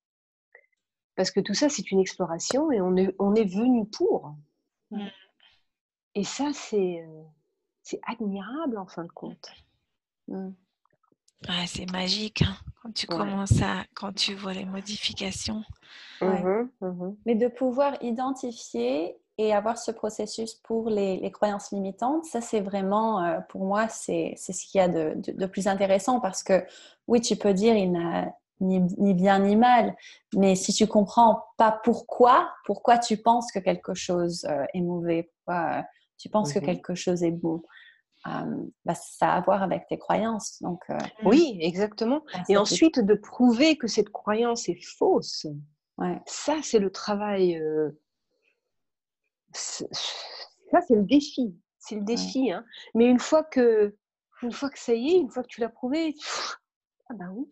Parce que tout ça, c'est une exploration et on est, on est venu pour. Mmh. Et ça, c'est, c'est admirable en fin de compte. C'est magique hein, quand tu commences à, quand tu vois les modifications. Mmh mmh Mais de pouvoir identifier et avoir ce processus pour les, croyances limitantes, ça c'est vraiment, euh, pour moi, c'est ce qu'il y a de, de, plus intéressant parce que oui, tu peux dire il n'a ni, ni, bien ni mal, mais si tu comprends pas pourquoi, pourquoi tu penses que quelque chose euh, est mauvais, pourquoi euh, tu penses que mmh quelque chose est bon, bah, ça a à voir avec tes croyances. Donc, oui, exactement. Et ensuite, de prouver que cette croyance est fausse. Ouais. Ça, c'est le travail ça, c'est le défi. C'est le défi. Hein. Mais une fois, que, une fois que ça y est, une fois que tu l'as prouvé, ah bah oui.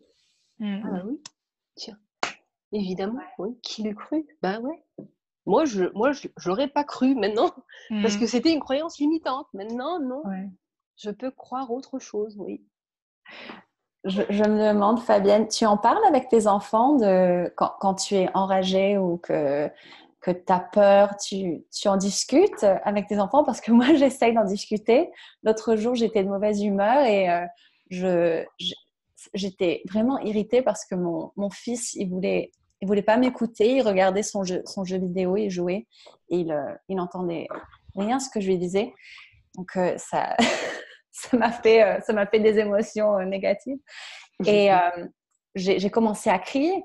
Mmh, ah bah mmh. oui. Tiens. Évidemment, oui. Qui l'eût cru? Bah ouais. Moi, je moi, je, l'aurais pas cru maintenant parce mmh. que c'était une croyance limitante. Maintenant, non. Je peux croire autre chose, oui. Je, me demande, Fabienne, tu en parles avec tes enfants de quand, quand tu es enragée ou que que tu as peur, tu, tu, en discutes avec tes enfants? Parce que moi, j'essaye d'en discuter. L'autre jour, j'étais de mauvaise humeur et euh, je, j'étais vraiment irritée parce que mon, mon, fils, il voulait, il voulait pas m'écouter, il regardait son jeu, son jeu vidéo, il jouait et il, euh, il n'entendait rien ce que je lui disais. Donc, euh, ça, ça m'a fait, ça m'a fait des émotions négatives. Et j'ai commencé à crier.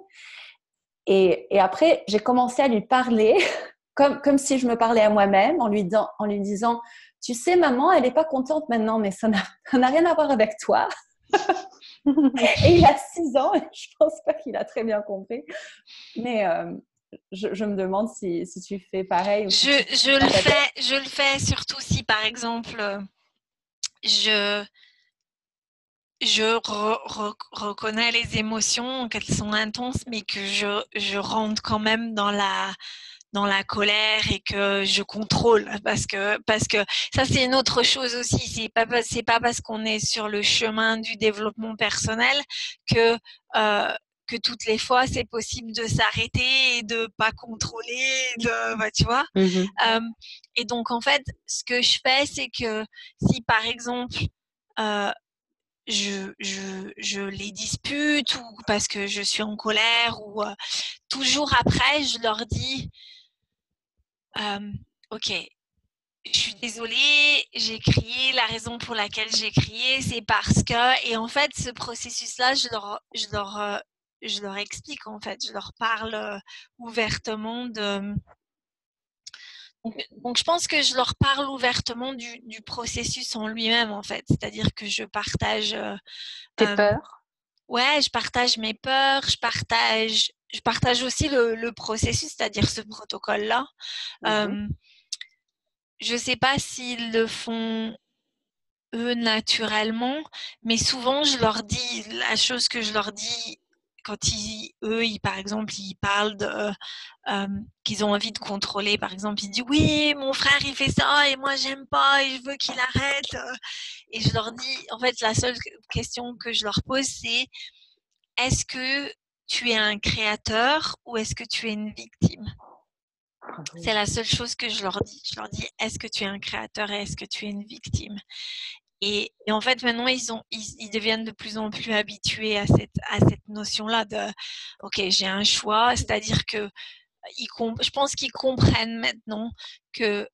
Et, et après, j'ai commencé à lui parler comme, comme si je me parlais à moi-même en lui, en lui disant, tu sais, maman, elle n'est pas contente maintenant, mais ça n'a rien à voir avec toi. et il a 6 ans et je pense pas qu'il a très bien compris. Mais euh, je, je, me demande si, si, tu fais pareil. je, je le fais, je le fais surtout si, par exemple, je je reconnais les émotions, qu'elles sont intenses, mais que je, je rentre quand même dans la, dans la colère et que je contrôle parce que parce que ça c'est une autre chose aussi. C'est pas c'est pas parce qu'on est sur le chemin du développement personnel que euh, que toutes les fois c'est possible de s'arrêter et de pas contrôler de bah, tu vois. Mmh euh, et donc en fait ce que je fais c'est que si par exemple euh, je, je, je, les dispute ou parce que je suis en colère ou euh, toujours après, je leur dis Ok, je suis désolée, j'ai crié, la raison pour laquelle j'ai crié, c'est parce que. Et en fait, ce processus-là, je leur, je, leur, euh, je leur explique, en fait, je leur parle euh, ouvertement de donc, je pense que je leur parle ouvertement du, du processus en lui-même, en fait. C'est-à-dire que je partage. Euh, Tes euh, peurs? Ouais, je partage mes peurs, je partage, je partage aussi le, le processus, c'est-à-dire ce protocole-là. Mmh euh, je ne sais pas s'ils le font eux naturellement, mais souvent je leur dis la chose que je leur dis quand ils, eux, ils, par exemple, ils parlent de, euh, qu'ils ont envie de contrôler, par exemple, ils disent oui, mon frère il fait ça et moi j'aime pas et je veux qu'il arrête. Et je leur dis, en fait, la seule question que je leur pose, c'est est-ce que tu es un créateur ou est-ce que tu es une victime? C'est la seule chose que je leur dis. Je leur dis, est-ce que tu es un créateur et est-ce que tu es une victime? Et, en fait, maintenant, ils, ont, ils, deviennent de plus en plus habitués à cette, à cette notion-là de, OK, j'ai un choix, c'est-à-dire que ils, je pense qu'ils comprennent maintenant que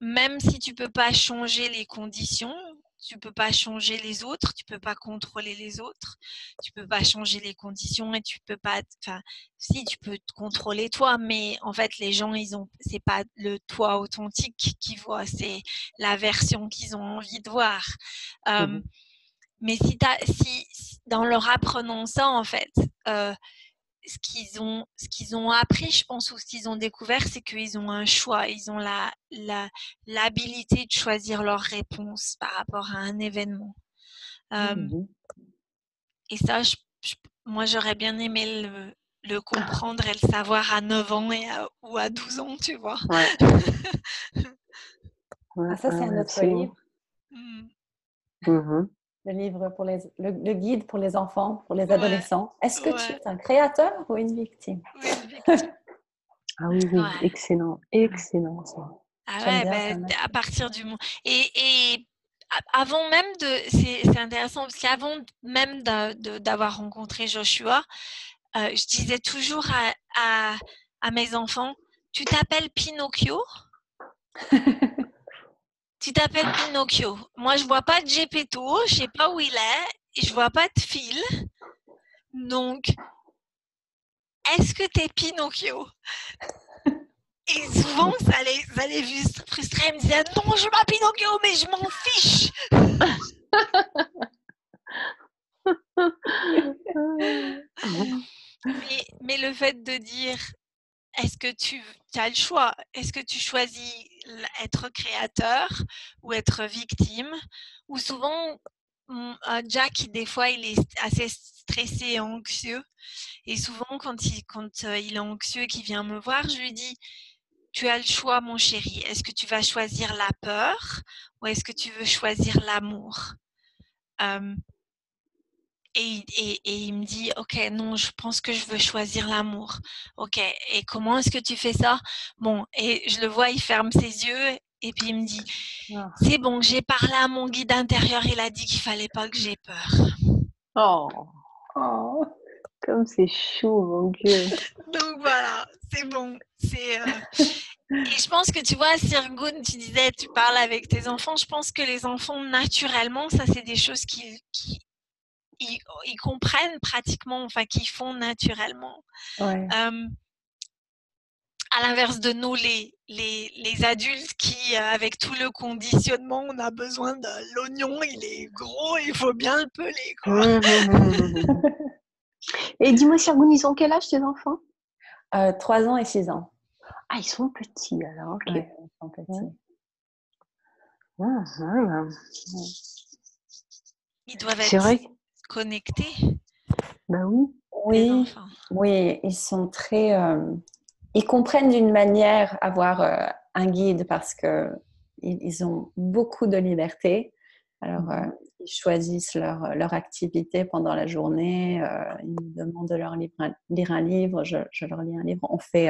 même si tu peux pas changer les conditions, tu peux pas changer les autres, tu peux pas contrôler les autres, tu peux pas changer les conditions et tu peux pas, enfin, si tu peux te contrôler toi, mais en fait les gens ils ont, c'est pas le toi authentique qu'ils voient, c'est la version qu'ils ont envie de voir. Mmh mais si, si dans leur apprenant ça en fait, euh, ce qu'ils ont, ce qu'ils ont appris, je pense, ou ce qu'ils ont découvert, c'est qu'ils ont un choix. Ils ont la, l'habilité de choisir leur réponse par rapport à un événement. Mmh et ça, moi, j'aurais bien aimé le, le, comprendre et le savoir à 9 ans et ou à 12 ans, tu vois. ah, ça, c'est un autre livre. Mmh. Mmh le livre pour les, le, guide pour les enfants, pour les adolescents. Est-ce que tu es un créateur ou une victime? Ah oui, oui, excellent, excellent Ah ouais, ben, à partir du moment. Et, et avant même de, c'est intéressant parce qu'avant même d'avoir rencontré Joshua, euh, je disais toujours à, à, mes enfants, tu t'appelles Pinocchio? Tu t'appelles Pinocchio. Moi, je vois pas de Gepetto, je sais pas où il est, je vois pas de fil. Donc, est-ce que tu es Pinocchio? Et souvent, ça les, ça les frustrer. Ils me disaient Non, je m'appelle Pinocchio, mais je m'en fiche. mais, mais, le fait de dire est-ce que tu as le choix? Est-ce que tu choisis être créateur ou être victime Ou souvent, Jack, des fois, il est assez stressé et anxieux. Et souvent, quand il, quand euh, il est anxieux et qu'il vient me voir, je lui dis tu as le choix, mon chéri. Est-ce que tu vas choisir la peur ou est-ce que tu veux choisir l'amour et, et, et, il me dit, OK, non, je pense que je veux choisir l'amour. OK, et comment est-ce que tu fais ça? Bon, et je le vois, il ferme ses yeux et puis il me dit, ah. c'est bon, j'ai parlé à mon guide intérieur, il a dit qu'il fallait pas que j'ai peur. Oh. oh, comme c'est chaud, mon Dieu. Donc voilà, c'est bon. C'est. Euh, et je pense que tu vois, Sirgun, tu disais, tu parles avec tes enfants. Je pense que les enfants, naturellement, ça, c'est des choses qui, qui ils, comprennent pratiquement, enfin, qu'ils font naturellement. à l'inverse de nous, les, les, les, adultes qui, avec tout le conditionnement, on a besoin de l'oignon, il est gros, il faut bien le peler. Quoi. Mmh, mmh, mmh, et dis-moi, Sirgun, ils ont quel âge tes enfants? Euh, 3 ans et 6 ans. Ah, ils sont petits alors, ok. ils sont petits. Ils doivent être vrai. Connectés. Ben oui. Oui, oui, ils sont très. Euh, ils comprennent d'une manière avoir euh, un guide parce que ils, ont beaucoup de liberté. Alors, euh, mhm. ils choisissent leur, leur, activité pendant la journée. ils me demandent de leur lire un livre. Je, je, leur lis un livre. On fait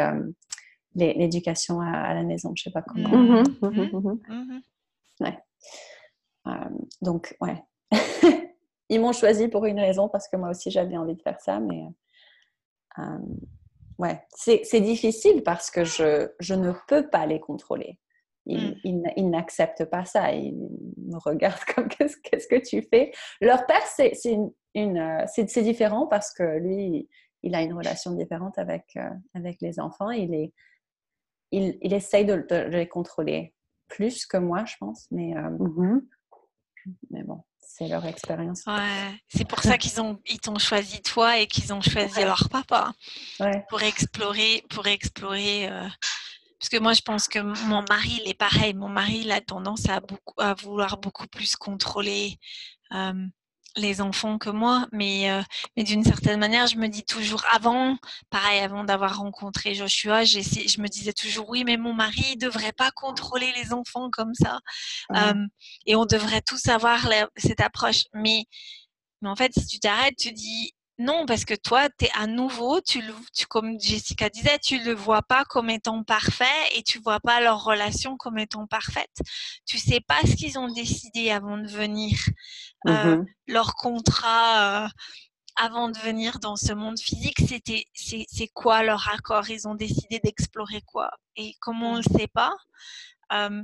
l'éducation à, la maison. Je sais pas comment. Ouais. Euh, donc, ouais. Ils m'ont choisi pour une raison parce que moi aussi j'avais envie de faire ça, mais euh, ouais, c'est difficile parce que je, je, ne peux pas les contrôler. Ils, mm. ils, n'acceptent pas ça. Ils me regardent comme qu'est-ce que tu fais? Leur père, c'est une, une euh, c'est différent parce que lui, il a une relation différente avec, avec les enfants. Il est, il, il essaye de, les contrôler plus que moi, je pense. Mais, euh, mm-hmm. Mais bon, c'est leur expérience. Ouais, c'est pour ça qu'ils ont ils t'ont choisi toi et qu'ils ont choisi leur papa pour explorer pour explorer. Euh, parce que moi, je pense que mon mari, il est pareil. Mon mari, il a tendance à, beaucoup, à vouloir beaucoup plus contrôler. Euh, les enfants que moi, mais, euh, mais d'une certaine manière, je me dis toujours avant, pareil, avant d'avoir rencontré Joshua, je me disais toujours oui, mais mon mari ne devrait pas contrôler les enfants comme ça, et on devrait tous avoir cette approche. Mais, mais en fait, si tu t'arrêtes, tu dis non, parce que toi, tu es à nouveau, tu, tu, comme Jessica disait, tu le vois pas comme étant parfait et tu vois pas leur relation comme étant parfaite. Tu sais pas ce qu'ils ont décidé avant de venir, euh, mmh leur contrat. Euh, avant de venir dans ce monde physique, c'était c'est quoi leur accord? Ils ont décidé d'explorer quoi? Et comme on ne le sait pas, euh,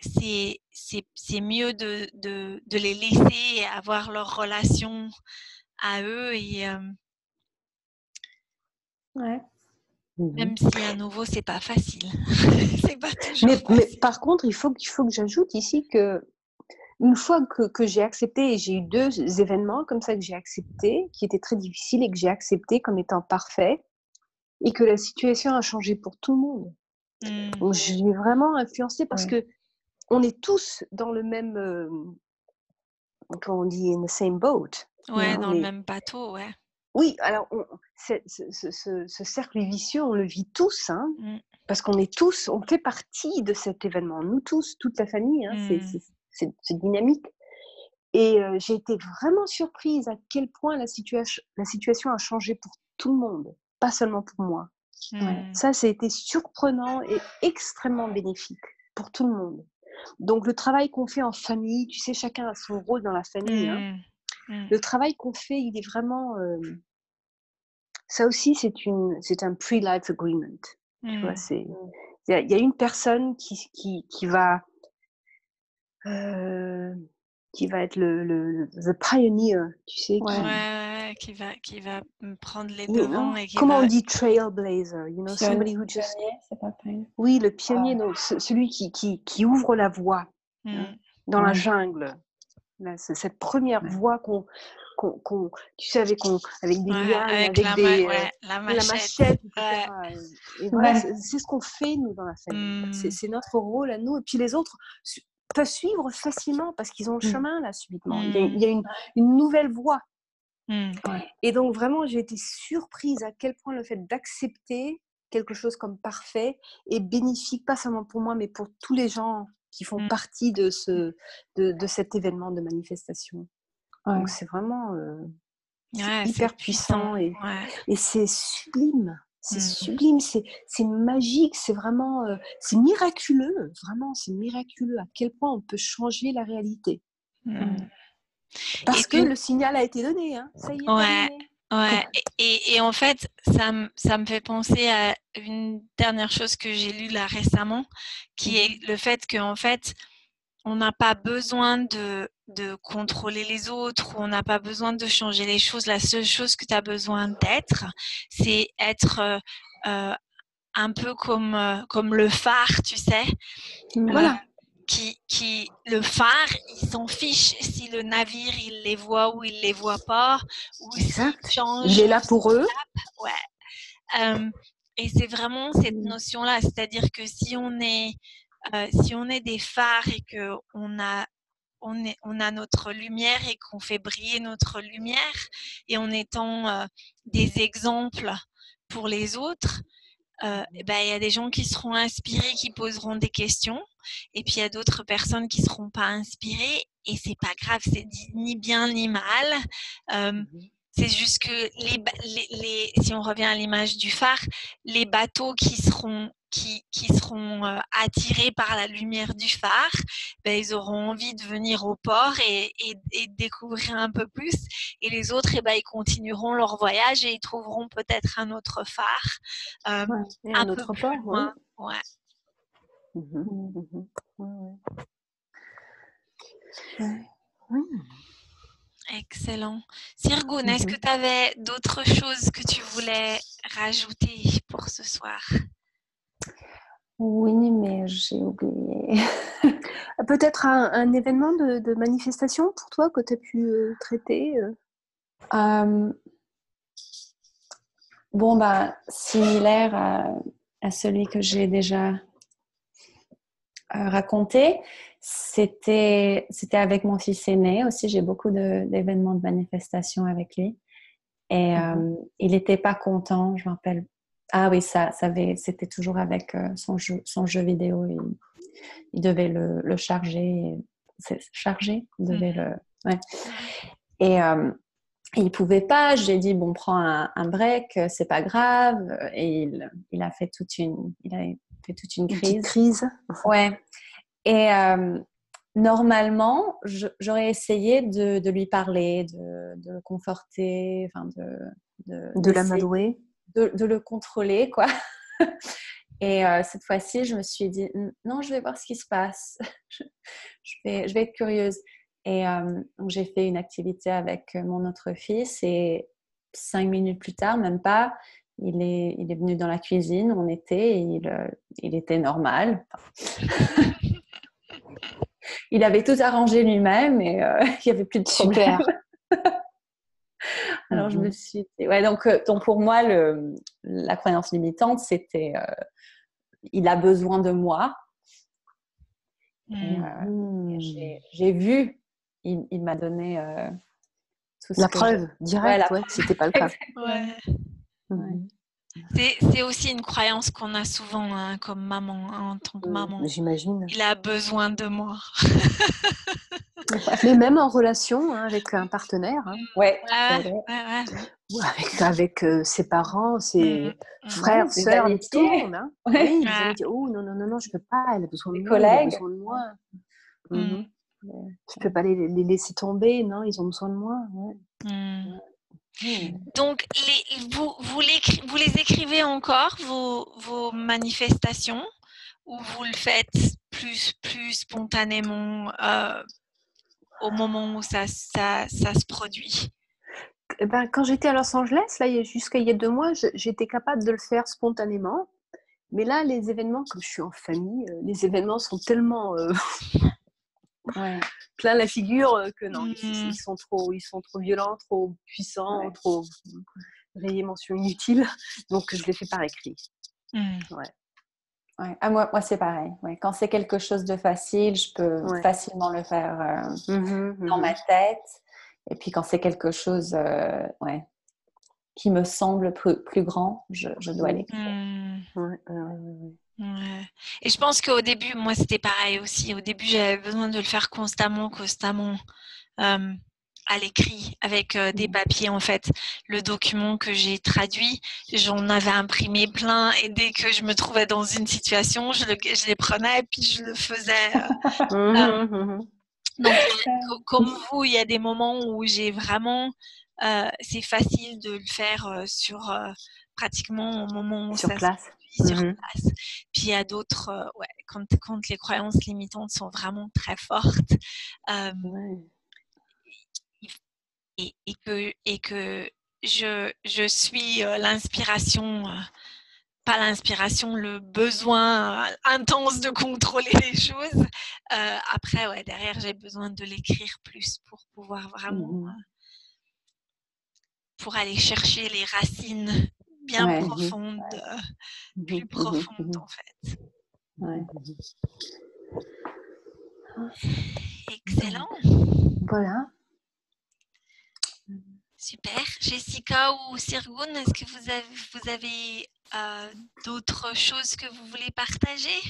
c'est mieux de, de, de, les laisser avoir leur relation à eux et ouais. Mmh même si à nouveau c'est pas facile. c'est pas toujours mais, mais, par contre, il faut, il faut que j'ajoute ici que une fois que, que j'ai accepté, et j'ai eu deux événements comme ça que j'ai accepté, qui étaient très difficiles et que j'ai accepté comme étant parfaits, et que la situation a changé pour tout le monde. Mmh. Donc, je l'ai vraiment influencé parce que on est tous dans le même, euh, on dit, in the same boat. Ouais, dans le même bateau, ouais. Oui, alors ce, ce, cercle vicieux, on le vit tous, hein, mmh. parce qu'on est tous, on fait partie de cet événement, nous tous, toute la famille, hein, mmh. c'est dynamique. Et j'ai été vraiment surprise à quel point la, situation la situation a changé pour tout le monde, pas seulement pour moi. Mmh. Ça, ça a été surprenant et extrêmement bénéfique pour tout le monde. Donc le travail qu'on fait en famille, tu sais, chacun a son rôle dans la famille. Hein. Mmh. Mmh. Le travail qu'on fait, il est vraiment... ça aussi, c'est, une, c'est un pre-life agreement. Tu vois, c'est, il y, a une personne qui, qui, qui va... qui va être le, le, le pioneer, tu sais, qui va, qui va prendre les devants. Et Comment on dit trailblazer you know, somebody who just... Oui, le pionnier, donc, celui qui, qui, qui, ouvre la voie hein, mmh. dans la jungle. Là, cette première voie qu'on, tu sais, avec, avec des lianes, avec, avec des, la, euh, machette. Et voilà, c'est ce qu'on fait, nous, dans la famille. Mmh. C'est notre rôle à nous. Et puis les autres peuvent suivre facilement parce qu'ils ont le chemin, là, subitement. Il y a, il y a une, une, nouvelle voie Mmh. Et donc vraiment, j'ai été surprise à quel point le fait d'accepter quelque chose comme parfait est bénéfique, pas seulement pour moi, mais pour tous les gens qui font mmh. partie de, ce, de, de, cet événement de manifestation. Donc c'est vraiment euh, hyper puissant, et, et c'est sublime. C'est mmh. sublime, c'est magique, c'est vraiment, euh, c'est miraculeux, vraiment, c'est miraculeux à quel point on peut changer la réalité. Parce que le signal a été donné. Hein. Ça y est. Ouais. Ouais, et, et, en fait, ça, ça me fait penser à une dernière chose que j'ai lue là récemment, qui est mmh le fait qu'en fait, on n'a pas besoin de, de, contrôler les autres, on n'a pas besoin de changer les choses. La seule chose que tu as besoin d'être, c'est être euh, euh, un peu comme, euh, comme le phare, tu sais. Voilà qui, qui, le phare, il s'en fiche si le navire, il les voit ou il les voit pas, ou s'il change. Il est là pour eux. Ouais. et c'est vraiment cette notion-là, c'est-à-dire que si on est, euh, si on est des phares et que on a on, est, on a notre lumière et qu'on fait briller notre lumière et en étant euh, des exemples pour les autres, euh, ben, il y a des gens qui seront inspirés, qui poseront des questions, et puis il y a d'autres personnes qui seront pas inspirées, et c'est pas grave, c'est ni bien ni mal. Euh, mmh c'est juste que les, les, si on revient à l'image du phare, les bateaux qui seront qui, qui seront euh, attirés par la lumière du phare, ben, ils auront envie de venir au port et, et, et découvrir un peu plus. Et les autres, et eh ben, ils continueront leur voyage et ils trouveront peut-être un autre phare. Euh, un, un, autre port, loin. Ouais. Mmh mmh ouais. Excellent. Sirgoun, est-ce que tu avais d'autres choses que tu voulais rajouter pour ce soir? Oui, mais j'ai oublié. Peut-être un, événement de, manifestation pour toi que tu as pu euh, traiter euh? Bon, bah, similaire à, celui que j'ai déjà euh, raconté. C'était, c'était avec mon fils aîné aussi. J'ai beaucoup d'événements de, manifestation avec lui. Et mmh il n'était pas content, je me rappelle ah oui, ça, ça c'était toujours avec euh, son, jeu, son jeu vidéo. Il, il devait le, le charger. Charger Il devait le. Ouais. Et euh, il pouvait pas. J'ai dit bon, prends un, un break, c'est pas grave. Et il, il, a fait toute une, il a fait toute une crise. Une crise. Ouais. Et euh, normalement, j'aurais essayé de, de, lui parler, de, de le conforter, enfin de de, de l'amadouer de, le contrôler, quoi. Et euh, cette fois-ci, je me suis dit, non, je vais voir ce qui se passe. je, vais, je vais être curieuse. Et euh, j'ai fait une activité avec mon autre fils et cinq minutes plus tard, même pas, il est, il est venu dans la cuisine, on était, et il, il était normal. il avait tout arrangé lui-même et il n'y avait plus de problème. Alors, je me suis dit, ouais, donc, euh, donc pour moi, le, la croyance limitante, c'était euh, il a besoin de moi. Mmh. Euh, j'ai vu, il, il m'a donné tout La preuve directe, ouais, c'était pas le cas. ouais. C'est aussi une croyance qu'on a souvent hein, comme maman, hein, en tant que maman. J'imagine. Il a besoin de moi. Mais même en relation hein, avec un partenaire. Ouais, ouais, ouais, avec, avec euh, ses parents, ses mmh. frères, mmh. sœurs, tout le monde. Hein. Oui, ils ont dit Oh non, non, non, non, je ne peux pas, elle a besoin de moi, elle a besoin de moi. Mmh. Je ne peux pas les, les, laisser tomber, non, ils ont besoin de moi. Donc, les, vous, vous, les, vous, les, écrivez encore, vos, vos, manifestations, ou vous le faites plus, plus spontanément euh, au moment où ça, ça, ça se produit? Eh ben, Quand j'étais à Los Angeles, là, jusqu'à il y a deux mois, j'étais capable de le faire spontanément. Mais là, les événements, comme je suis en famille, euh, les événements sont tellement euh, plein la figure euh, que non, ils, mmh. sont trop, ils sont trop violents, trop puissants, trop rayés mention inutile. Donc, je les fais par écrit. Mmh. Ouais. Ah, moi, moi c'est pareil. Quand c'est quelque chose de facile, je peux facilement le faire euh, mmh dans ma tête. Et puis quand c'est quelque chose euh, ouais, qui me semble plus, plus grand, je, je dois l'écrire. Et je pense qu'au début, moi, c'était pareil aussi. Au début, j'avais besoin de le faire constamment, constamment. Euh, à l'écrit avec euh, des papiers en fait. Le document que j'ai traduit, j'en avais imprimé plein et dès que je me trouvais dans une situation, je, le, je les prenais et puis je le faisais. Euh, euh, donc, comme vous, il y a des moments où j'ai vraiment, c'est facile de le faire sur pratiquement au moment où sur ça place. Sur place. Puis il y a d'autres, ouais, quand, quand les croyances limitantes sont vraiment très fortes et, que, et que je, je suis euh, l'inspiration, euh, pas l'inspiration, le besoin euh, intense de contrôler les choses. après, ouais, derrière, j'ai besoin de l'écrire plus pour pouvoir vraiment, mmh pour aller chercher les racines bien profondes, mmh plus mmh profondes en fait. Excellent. Voilà. Super. Jessica ou Sirgun, est-ce que vous avez, vous avez euh, d'autres choses que vous voulez partager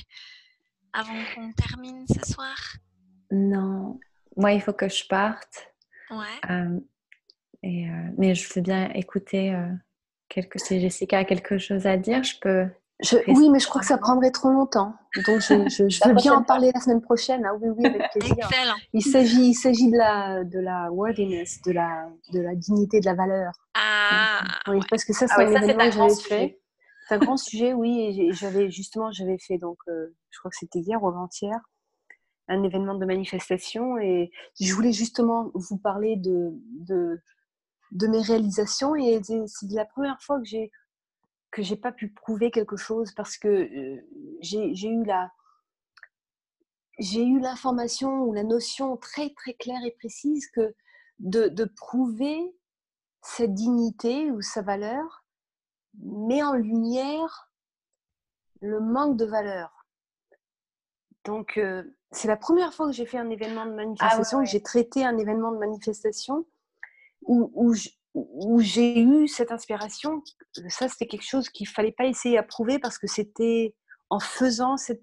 avant qu'on termine ce soir? Non. Moi, il faut que je parte. Ouais. Euh, et, euh, mais je veux bien écouter quelque, si Jessica a quelque chose à dire, je peux oui, mais je crois que ça prendrait trop longtemps. Donc, je, veux bien en parler la semaine prochaine. Ah oui, oui, avec plaisir. Excellent. Il s'agit, il s'agit de la, de la worthiness, de la, de la dignité, de la valeur. Ah. Oui, parce que ça, c'est ah un grand sujet. C'est un grand sujet, oui. Et j'avais justement, j'avais fait donc, euh, je crois que c'était hier ou avant-hier, un événement de manifestation, et je voulais justement vous parler de, de, de mes réalisations. Et c'est la première fois que j'ai que j'ai pas pu prouver quelque chose parce que j'ai eu la j'ai eu l'information ou la notion très très claire et précise que de, de, prouver cette dignité ou sa valeur met en lumière le manque de valeur. Donc c'est la première fois que j'ai fait un événement de ah manifestation, que j'ai traité un événement de manifestation où, où, où j'ai eu cette inspiration, ça c'était quelque chose qu'il fallait pas essayer à prouver parce que c'était en faisant cette,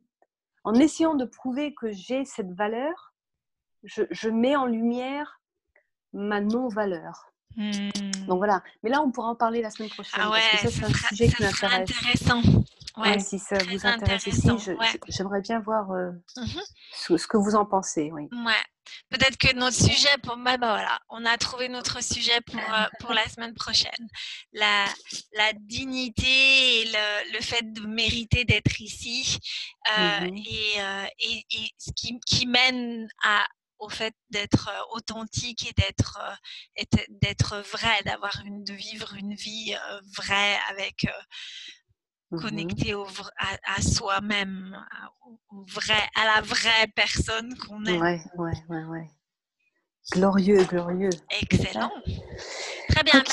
en essayant de prouver que j'ai cette valeur, je, mets en lumière ma non-valeur. Hmm. Donc voilà. Mais là, on pourra en parler la semaine prochaine. Ah ouais, parce que ça, c'est un sujet qui m'intéresse. intéressant. Ouais, si ça vous intéresse aussi, j'aimerais bien voir euh, mmh ce, que vous en pensez. Oui. Ouais. Peut-être que notre sujet, pour bah, bah, voilà, on a trouvé notre sujet pour, euh, pour la semaine prochaine. La, la dignité et le, le fait de mériter d'être ici euh, et, et, et, ce qui, qui mène à, au fait d'être authentique et d'être d'être vrai, d'avoir une de vivre une vie vraie avec connecté au, à, soi-même, à la vraie personne qu'on est. Ouais, ouais, ouais, ouais. Glorieux, glorieux. Excellent. Très bien.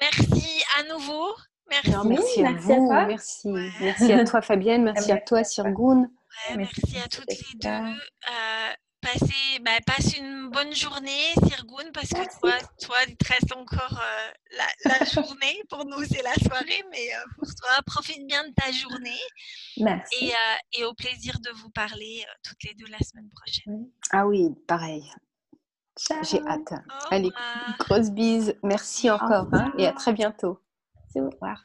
Merci à nouveau. Merci. merci, à vous. merci. Merci à toi, Fabienne. Merci à toi, Sirgoun. merci, à toutes les deux. Euh, passez, bah, passe une bonne journée, Sirgoun, parce que toi, toi, il te reste encore euh, la, journée. Pour nous, c'est la soirée, mais euh, pour toi, profite bien de ta journée. Merci. Et, euh, et au plaisir de vous parler toutes les deux la semaine prochaine. Ah oui, pareil. J'ai hâte. Allez, grosse bise. Merci encore hein, et à très bientôt. Au revoir.